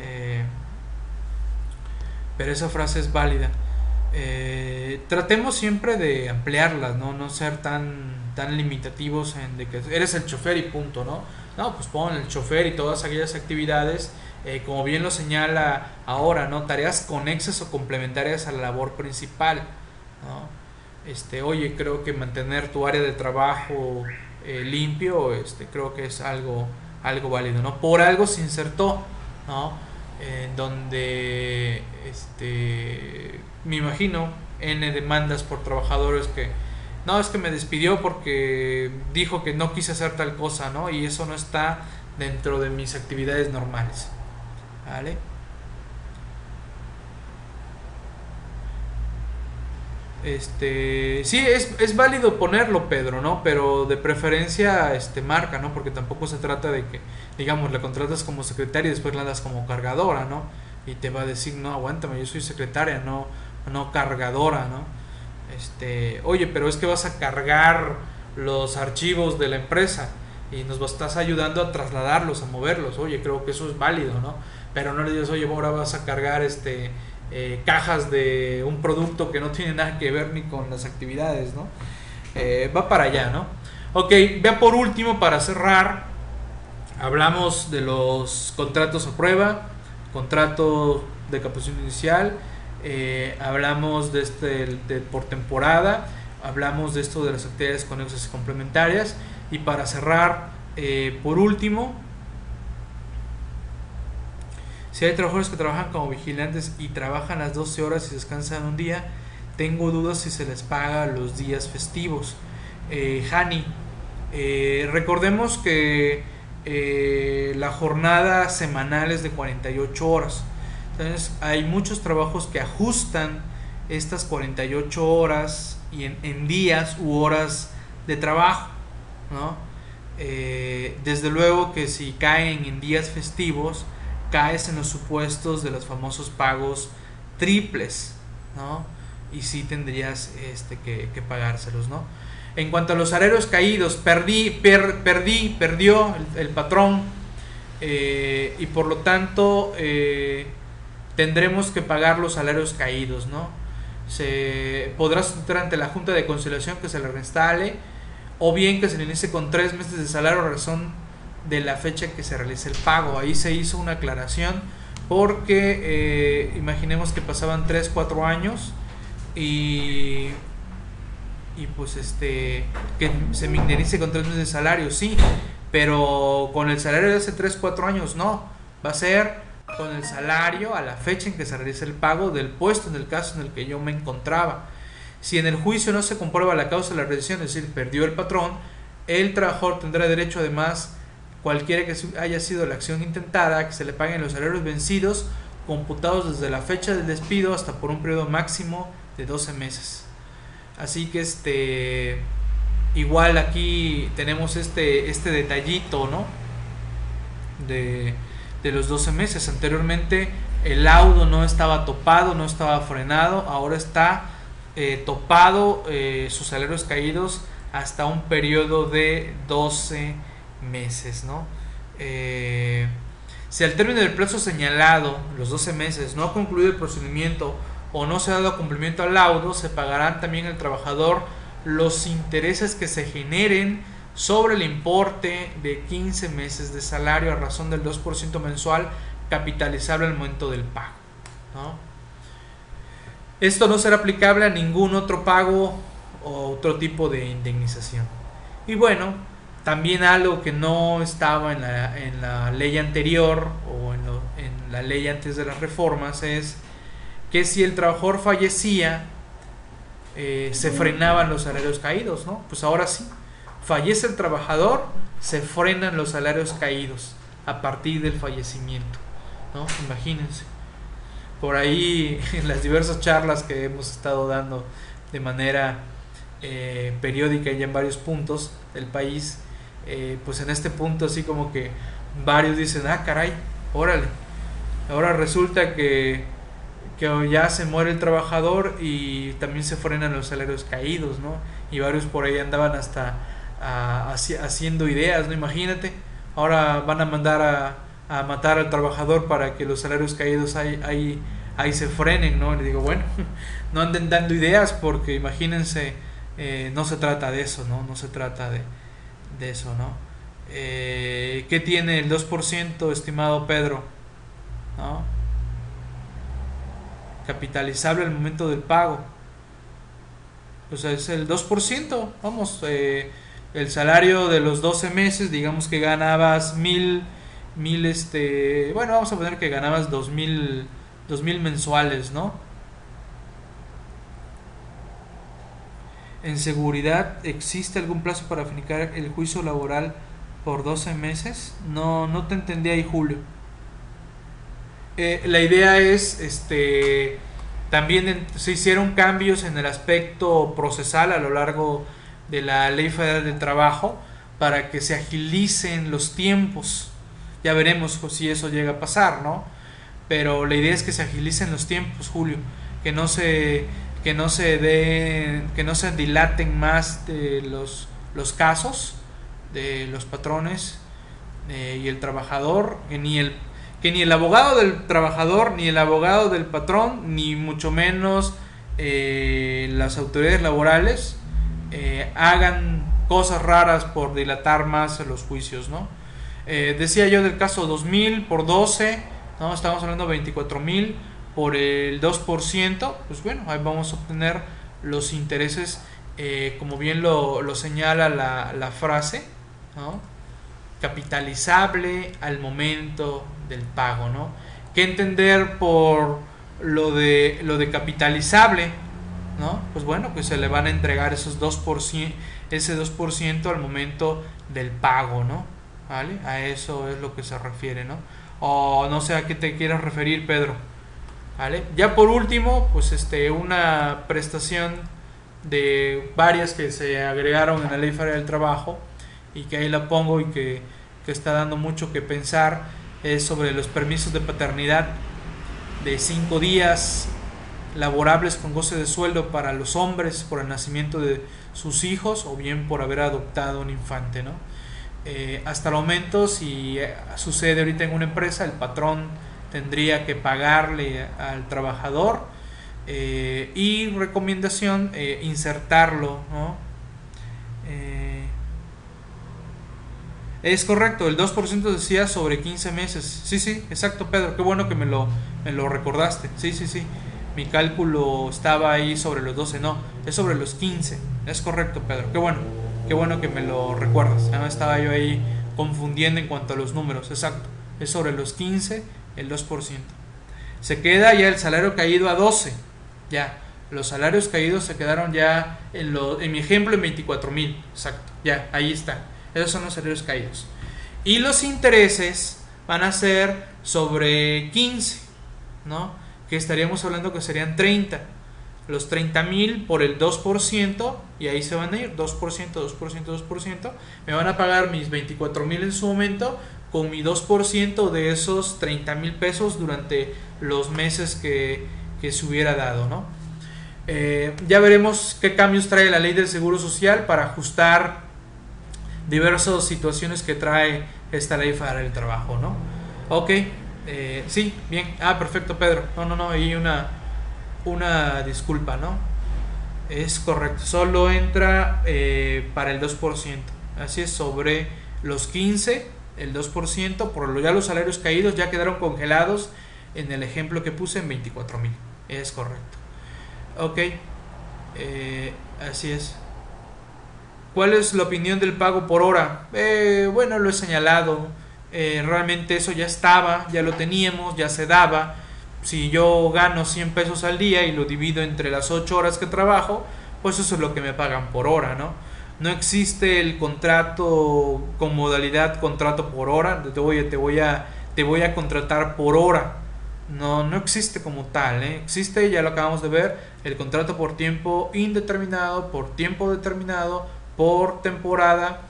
Eh, pero esa frase es válida. tratemos siempre de ampliarlas, ¿no? No ser tan, tan limitativos en de que eres el chofer y punto, ¿no? No, pues pon el chofer y todas aquellas actividades, eh, como bien lo señala ahora, ¿no? Tareas conexas o complementarias a la labor principal, ¿no? Este, oye, creo que mantener tu área de trabajo eh, limpio, este, creo que es algo, algo válido, ¿no? Por algo se insertó, ¿no? En donde, este, me imagino, N demandas por trabajadores que, no, es que me despidió porque dijo que no quise hacer tal cosa, ¿no? Y eso no está dentro de mis actividades normales, ¿vale? Este, sí, es, es válido ponerlo, Pedro, ¿no? Pero de preferencia, este, marca, ¿no? Porque tampoco se trata de que, digamos, la contratas como secretaria y después la andas como cargadora, ¿no? Y te va a decir, no, aguántame, yo soy secretaria, no, no cargadora, ¿no? Este, oye, pero es que vas a cargar los archivos de la empresa y nos estás ayudando a trasladarlos, a moverlos. Oye, creo que eso es válido, ¿no? Pero no le digas, oye, ahora vas a cargar este eh, cajas de un producto que no tiene nada que ver ni con las actividades, ¿no? Eh, va para allá, ¿no? Ok, vea por último, para cerrar, hablamos de los contratos a prueba, contrato de capacitación inicial, eh, hablamos de este de por temporada, hablamos de esto de las actividades conexas y complementarias, y para cerrar, por último, si hay trabajadores que trabajan como vigilantes y trabajan las 12 horas y descansan un día, tengo dudas si se les paga los días festivos. Eh, Hani, eh, recordemos que eh, la jornada semanal es de 48 horas. Entonces hay muchos trabajos que ajustan estas 48 horas y en, días u horas de trabajo. ¿no? Eh, desde luego que si caen en días festivos, caes en los supuestos de los famosos pagos triples, ¿no? Y sí tendrías este, que, pagárselos, ¿no? En cuanto a los salarios caídos, perdí, perdí, perdió el, patrón eh, y por lo tanto eh, tendremos que pagar los salarios caídos, ¿no? Se podrá solicitar ante la Junta de Conciliación que se le reinstale o bien que se le inicie con tres meses de salario a razón de la fecha que se realice el pago. Ahí se hizo una aclaración porque eh, imaginemos que pasaban 3, 4 años y, y pues este que se minimice con 3 meses de salario, sí, pero con el salario de hace 3, 4 años no, va a ser con el salario a la fecha en que se realice el pago del puesto en el caso en el que yo me encontraba. Si en el juicio no se comprueba la causa de la reducción, es decir, perdió el patrón, el trabajador tendrá derecho además cualquiera que haya sido la acción intentada, que se le paguen los salarios vencidos computados desde la fecha del despido hasta por un periodo máximo de 12 meses. Así que este igual aquí tenemos este este detallito, ¿no? De, de los 12 meses. Anteriormente el laudo no estaba topado, no estaba frenado, ahora está eh, topado eh, sus salarios caídos hasta un periodo de 12 meses, ¿no? Eh, si al término del plazo señalado, los 12 meses, no ha concluido el procedimiento o no se ha dado cumplimiento al laudo, se pagarán también al trabajador los intereses que se generen sobre el importe de 15 meses de salario a razón del 2% mensual capitalizable al momento del pago. Esto no será aplicable a ningún otro pago o otro tipo de indemnización. Y bueno, también algo que no estaba en la, en la ley anterior o en, en, la ley antes de las reformas es que si el trabajador fallecía, eh, se frenaban los salarios caídos, ¿no? Pues ahora sí, fallece el trabajador, se frenan los salarios caídos a partir del fallecimiento, ¿no? Imagínense. Por ahí, [LAUGHS] en las diversas charlas que hemos estado dando de manera eh, periódica y en varios puntos del país, eh, pues en este punto así como que varios dicen, ah, caray, órale, ahora resulta que, que ya se muere el trabajador y también se frenan los salarios caídos, ¿no? Y varios por ahí andaban hasta haciendo ideas, ¿no? Imagínate, ahora van a mandar a, matar al trabajador para que los salarios caídos ahí, ahí, ahí se frenen, ¿no? Le digo, bueno, [LAUGHS] no anden dando ideas porque imagínense, eh, no se trata de eso, ¿no? No se trata de eso, ¿no? Eh, ¿Qué tiene el 2%, estimado Pedro? ¿No? Capitalizable al momento del pago. Pues es el 2%. Vamos, eh, el salario de los 12 meses, digamos que ganabas mil, mil, este, bueno, vamos a poner que ganabas dos mil, dos mil mensuales, ¿no? En seguridad, ¿existe algún plazo para finicar el juicio laboral por 12 meses? No, no te entendí ahí, Julio. Eh, la idea es, este, también se hicieron cambios en el aspecto procesal a lo largo la Ley Federal del Trabajo para que se agilicen los tiempos. Ya veremos si eso llega a pasar, ¿no? Pero la idea es que se agilicen los tiempos, Julio, que no se que no se que no se dilaten más de los, los casos de los patrones eh, y el trabajador, que ni el que ni el abogado del trabajador, ni el abogado del patrón, ni mucho menos eh, las autoridades laborales eh, hagan cosas raras por dilatar más los juicios, ¿no? Eh, decía yo del caso 2000 por 12, ¿no? Estamos hablando de 24 mil por el 2%, pues bueno, ahí vamos a obtener los intereses, eh, como bien lo, señala la, la, frase, ¿no? Capitalizable al momento del pago, ¿no? ¿Qué entender por lo de, lo de capitalizable? ¿No? Pues bueno, pues se le van a entregar esos 2%, ese 2% al momento del pago, ¿no? ¿Vale? A eso es lo que se refiere, ¿no? O no sé a qué te quieras referir, Pedro. ¿Vale? Ya por último, pues este, una prestación de varias que se agregaron en la Ley Federal del Trabajo y que ahí la pongo y que, que está dando mucho que pensar es sobre los permisos de paternidad de 5 días laborables con goce de sueldo para los hombres por el nacimiento de sus hijos o bien por haber adoptado un infante. ¿no? Eh, hasta el momento, si eh, sucede ahorita en una empresa, el patrón tendría que pagarle al trabajador eh, y recomendación insertarlo. ¿no? es correcto, el 2% decía sobre 15 meses. Sí, sí, exacto, Pedro. Qué bueno que me lo, me lo recordaste. Sí, sí, sí mi cálculo estaba ahí sobre los 12, no, es sobre los 15. Es correcto, Pedro. Qué bueno, qué bueno que me lo recuerdas. Ya me estaba yo ahí confundiendo en cuanto a los números. Exacto, es sobre los 15, el 2%. Se queda ya el salario caído a 12. Ya, los salarios caídos se quedaron ya en, en mi ejemplo en 24 mil. Exacto, ya, ahí está. Esos son los salarios caídos. Y los intereses van a ser sobre 15, ¿no? Que estaríamos hablando que serían 30. Los 30 mil por el 2%, y ahí se van a ir, 2%, 2%, 2%, me van a pagar mis 24 mil en su momento con mi 2% de esos 30 mil pesos durante los meses que, que se hubiera dado, ¿no? Eh, ya veremos qué cambios trae la ley del Seguro Social para ajustar diversas situaciones que trae esta ley para el trabajo, ¿no? Ok, eh, sí, bien. Ah, perfecto, Pedro. No, no, no, hay una, una disculpa, ¿no? Es correcto. Solo entra eh, para el 2%. Así es, sobre los 15, el 2%, por lo ya los salarios caídos ya quedaron congelados en el ejemplo que puse en 24 mil. Es correcto. Ok, eh, así es. ¿Cuál es la opinión del pago por hora? bueno, lo he señalado eh, realmente eso ya estaba, ya lo teníamos, ya se daba. Si yo gano 100 pesos al día y lo divido entre las 8 horas que trabajo, pues eso es lo que me pagan por hora, ¿no? No existe el contrato con modalidad contrato por hora, te voy, te voy, a, te voy a contratar por hora. No, no existe como tal, ¿eh? existe, ya lo acabamos de ver, el contrato por tiempo indeterminado, por tiempo determinado, por temporada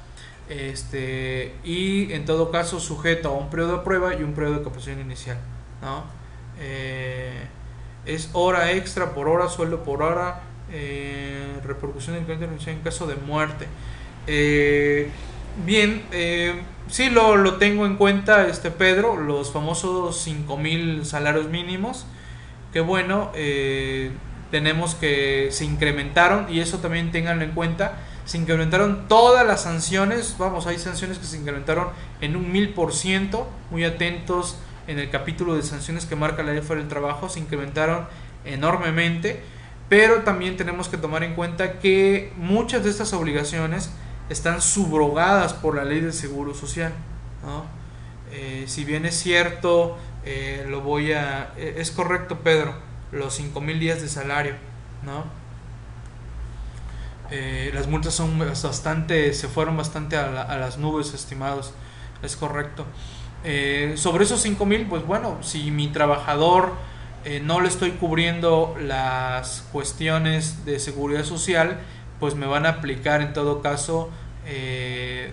este, y en todo caso sujeto a un periodo de prueba y un periodo de capacitación inicial. ¿no? Eh, es hora extra por hora, sueldo por hora, eh, repercusión en caso de muerte. Eh, bien, eh, sí lo, lo, tengo en cuenta, este Pedro, los famosos 5.000 salarios mínimos, que bueno, tenemos que se incrementaron y eso también tenganlo en cuenta se incrementaron todas las sanciones, vamos, hay sanciones que se incrementaron en un mil por ciento, muy atentos en el capítulo de sanciones que marca la ley fuera del trabajo, se incrementaron enormemente, pero también tenemos que tomar en cuenta que muchas de estas obligaciones están subrogadas por la ley del seguro social. Eh, si bien es cierto, eh, lo voy a... Eh, es correcto, Pedro, los 5 mil días de salario, ¿no? Las multas son bastante, se fueron bastante a, a las nubes, estimados, es correcto. sobre esos 5 mil, pues bueno, si mi trabajador no le estoy cubriendo las cuestiones de seguridad social, pues me van a aplicar en todo caso eh,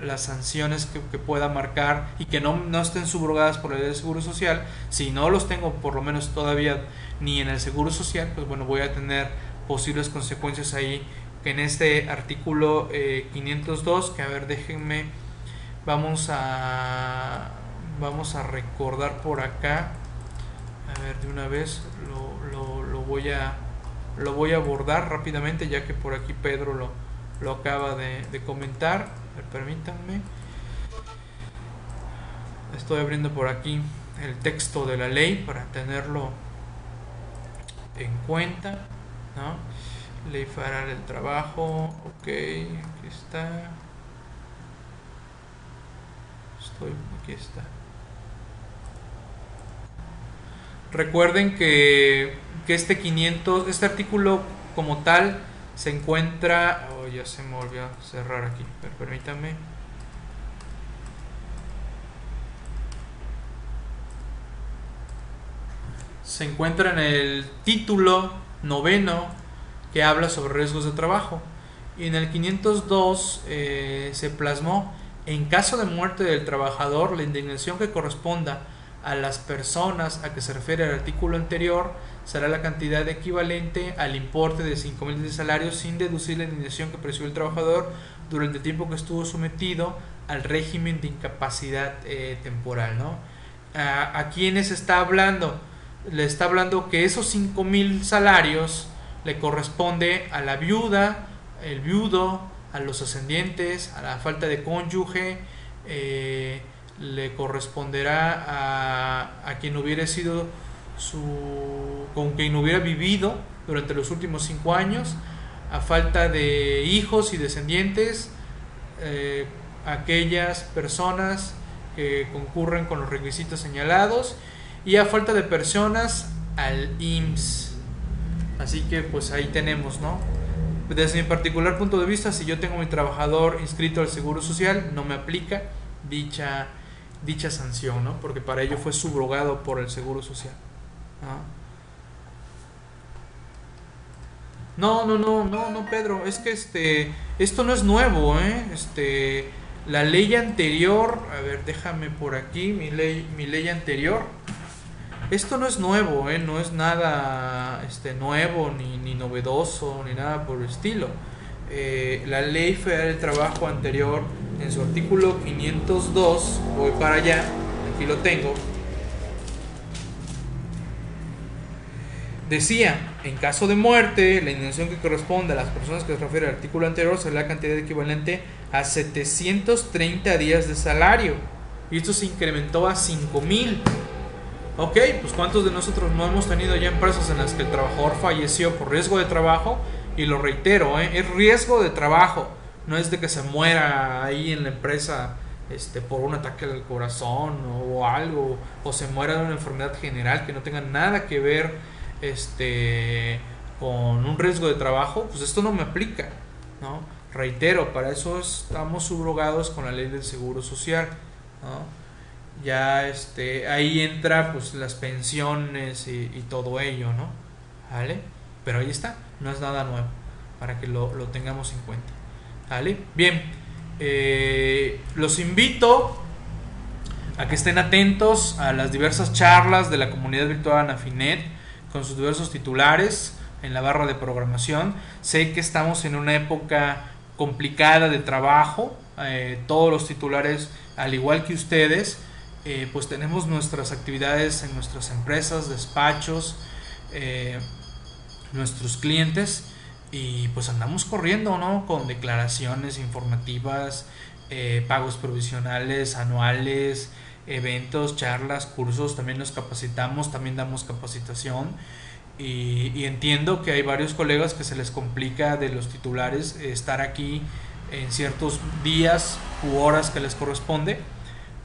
las sanciones que, pueda marcar y que no, no, estén subrogadas por la ley de seguro social. Si no los tengo por lo menos todavía ni en el seguro social, pues bueno, voy a tener posibles consecuencias ahí en este artículo 502 eh, que a ver déjenme vamos a vamos a recordar por acá a ver de una vez lo, lo, voy a lo voy a abordar rápidamente ya que por aquí Pedro lo, lo acaba de, comentar. permítanme. Estoy abriendo por aquí el texto de la ley para tenerlo en cuenta. ¿No? Ley Trabajo. Ok, aquí está. Estoy, aquí está. Recuerden que, que este 500, este artículo como tal, se encuentra... Oh, ya se me volvió a cerrar aquí, pero permítame. Se encuentra en el título noveno que habla sobre riesgos de trabajo. Y en el 502 eh, se plasmó, en caso de muerte del trabajador, la indignación que corresponda a las personas a que se refiere el artículo anterior será la cantidad equivalente al importe de 5.000 de salario sin deducir la indemnización que percibió el trabajador durante el tiempo que estuvo sometido al régimen de incapacidad eh, temporal. ¿no? ¿A, ¿A quiénes está hablando? Le está hablando que esos 5.000 salarios le corresponde a la viuda, el viudo, a los ascendientes, a la falta de cónyuge, eh, le corresponderá a, a quien hubiera sido su, con quien hubiera vivido durante los últimos cinco años, a falta de hijos y descendientes, eh, aquellas personas que concurren con los requisitos señalados y a falta de personas al IMSS. Así que pues ahí tenemos, ¿no? Desde mi particular punto de vista, si yo tengo mi trabajador inscrito al Seguro Social, no me aplica dicha, dicha sanción, ¿no? Porque para ello fue subrogado por el Seguro Social. No, no, no, no, no, Pedro, es que este, esto no es nuevo, ¿eh? Este, la ley anterior, a ver, déjame por aquí, mi ley, mi ley anterior. Esto no es nuevo, ¿eh? No es nada, este, nuevo, ni, novedoso, ni nada por el estilo. Eh, la ley federal del trabajo anterior, en su artículo 502, voy para allá, aquí lo tengo, Decía, en caso de muerte, la indemnización que corresponde a las personas que se refiere al artículo anterior será la cantidad equivalente a 730 días de salario. Y esto se incrementó a 5000. Ok, pues ¿cuántos de nosotros no hemos tenido ya empresas en las que el trabajador falleció por riesgo de trabajo? Y lo reitero, ¿eh? es riesgo de trabajo. No es de que se muera ahí en la empresa este, por un ataque al corazón o algo, o se muera de una enfermedad general que no tenga nada que ver este, con un riesgo de trabajo, pues esto no me aplica, ¿no? Reitero, para eso estamos subrogados con la ley del seguro social, Ya este, ahí entra pues las pensiones y, todo ello, ¿no? ¿Vale? Pero ahí está, no es nada nuevo, para que lo, tengamos en cuenta. ¿Vale? Bien, eh, los invito a que estén atentos a las diversas charlas de la comunidad virtual Anafinet con sus diversos titulares en la barra de programación. Sé que estamos en una época complicada de trabajo. Eh, todos los titulares, al igual que ustedes, eh, pues tenemos nuestras actividades en nuestras empresas, despachos, eh, nuestros clientes. y pues andamos corriendo, ¿no? Con declaraciones informativas, eh, pagos provisionales, anuales, eventos, charlas, cursos, también nos capacitamos, también damos capacitación. Y, entiendo que hay varios colegas que se les complica de los titulares estar aquí en ciertos días u horas que les corresponde,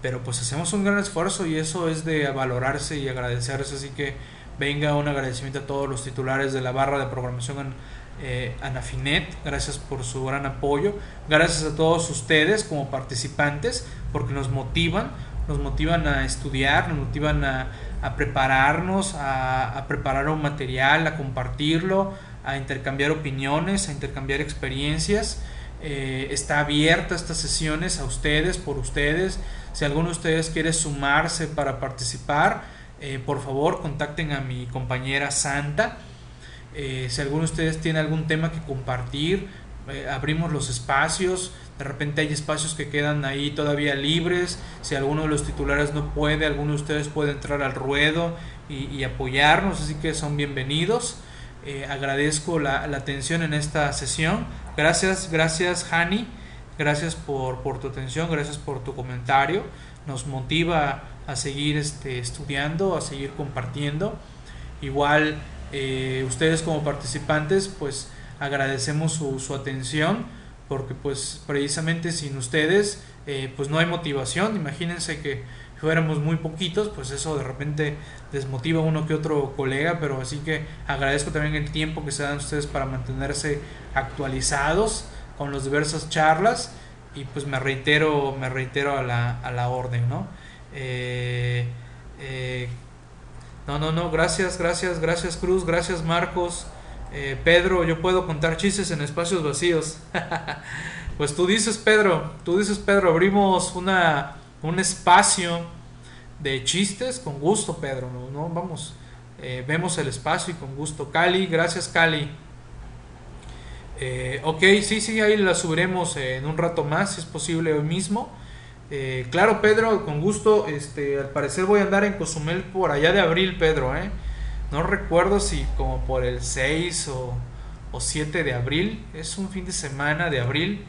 pero pues hacemos un gran esfuerzo y eso es de valorarse y agradecerse, así que venga un agradecimiento a todos los titulares de la barra de programación eh, Anafinet, gracias por su gran apoyo, gracias a todos ustedes como participantes, porque nos motivan, nos motivan a estudiar, nos motivan a, prepararnos, a, preparar un material, a compartirlo, a intercambiar opiniones, a intercambiar experiencias. Eh, está abierta estas sesiones a ustedes, por ustedes. Si alguno de ustedes quiere sumarse para participar, eh, por favor contacten a mi compañera Santa. Eh, si alguno de ustedes tiene algún tema que compartir, eh, abrimos los espacios. De repente hay espacios que quedan ahí todavía libres. Si alguno de los titulares no puede, alguno de ustedes puede entrar al ruedo y, apoyarnos. Así que son bienvenidos. Agradezco la, atención en esta sesión. Gracias, gracias Hani. Gracias por, por, tu atención, gracias por tu comentario. Nos motiva a seguir este, estudiando, a seguir compartiendo. Igual eh, ustedes como participantes pues agradecemos su, atención porque pues precisamente sin ustedes eh, pues no hay motivación imagínense que fuéramos muy poquitos pues eso de repente desmotiva a uno que otro colega pero así que agradezco también el tiempo que se dan ustedes para mantenerse actualizados con las diversas charlas y pues me reitero me reitero a la, a la orden no eh, no, no, no, gracias, gracias, gracias Cruz, gracias Marcos. Eh, Pedro, yo puedo contar chistes en espacios vacíos. [LAUGHS] pues tú dices Pedro, tú dices Pedro, abrimos una, un espacio de chistes con gusto Pedro, no, vamos, eh, vemos el espacio y con gusto. Cali, gracias Cali. Eh, ok, sí, sí, ahí la subiremos en un rato más, si es posible hoy mismo. Eh, claro, Pedro, con gusto. Este, al parecer voy a andar en Cozumel por allá de abril, Pedro. ¿eh? No recuerdo si como por el 6 o, o 7 de abril. Es un fin de semana de abril.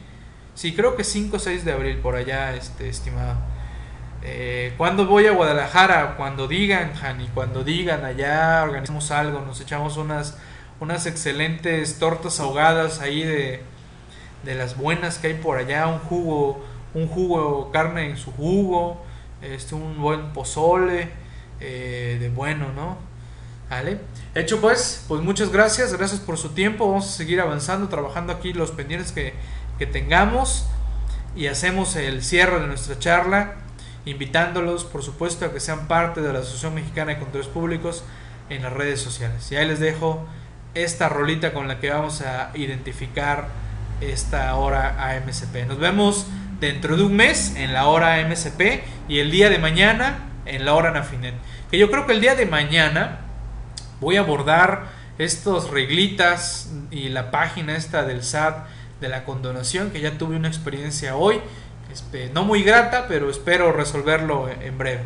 Sí, creo que 5 o 6 de abril por allá, este, estimado. Eh, cuando voy a Guadalajara? Cuando digan, Jani, cuando digan, allá organizamos algo, nos echamos unas, unas excelentes tortas ahogadas ahí de, de las buenas que hay por allá, un jugo un jugo, carne en su jugo, este, un buen pozole, eh, de bueno, ¿no? ¿Vale? Hecho pues, pues muchas gracias, gracias por su tiempo, vamos a seguir avanzando, trabajando aquí los pendientes que, que tengamos y hacemos el cierre de nuestra charla, invitándolos por supuesto a que sean parte de la Asociación Mexicana de Controles Públicos en las redes sociales. Y ahí les dejo esta rolita con la que vamos a identificar esta hora AMCP. Nos vemos dentro de un mes en la hora MSP y el día de mañana en la hora Nafinet. Que yo creo que el día de mañana voy a abordar estos reglitas y la página esta del SAT de la condonación que ya tuve una experiencia hoy, este, no muy grata, pero espero resolverlo en breve.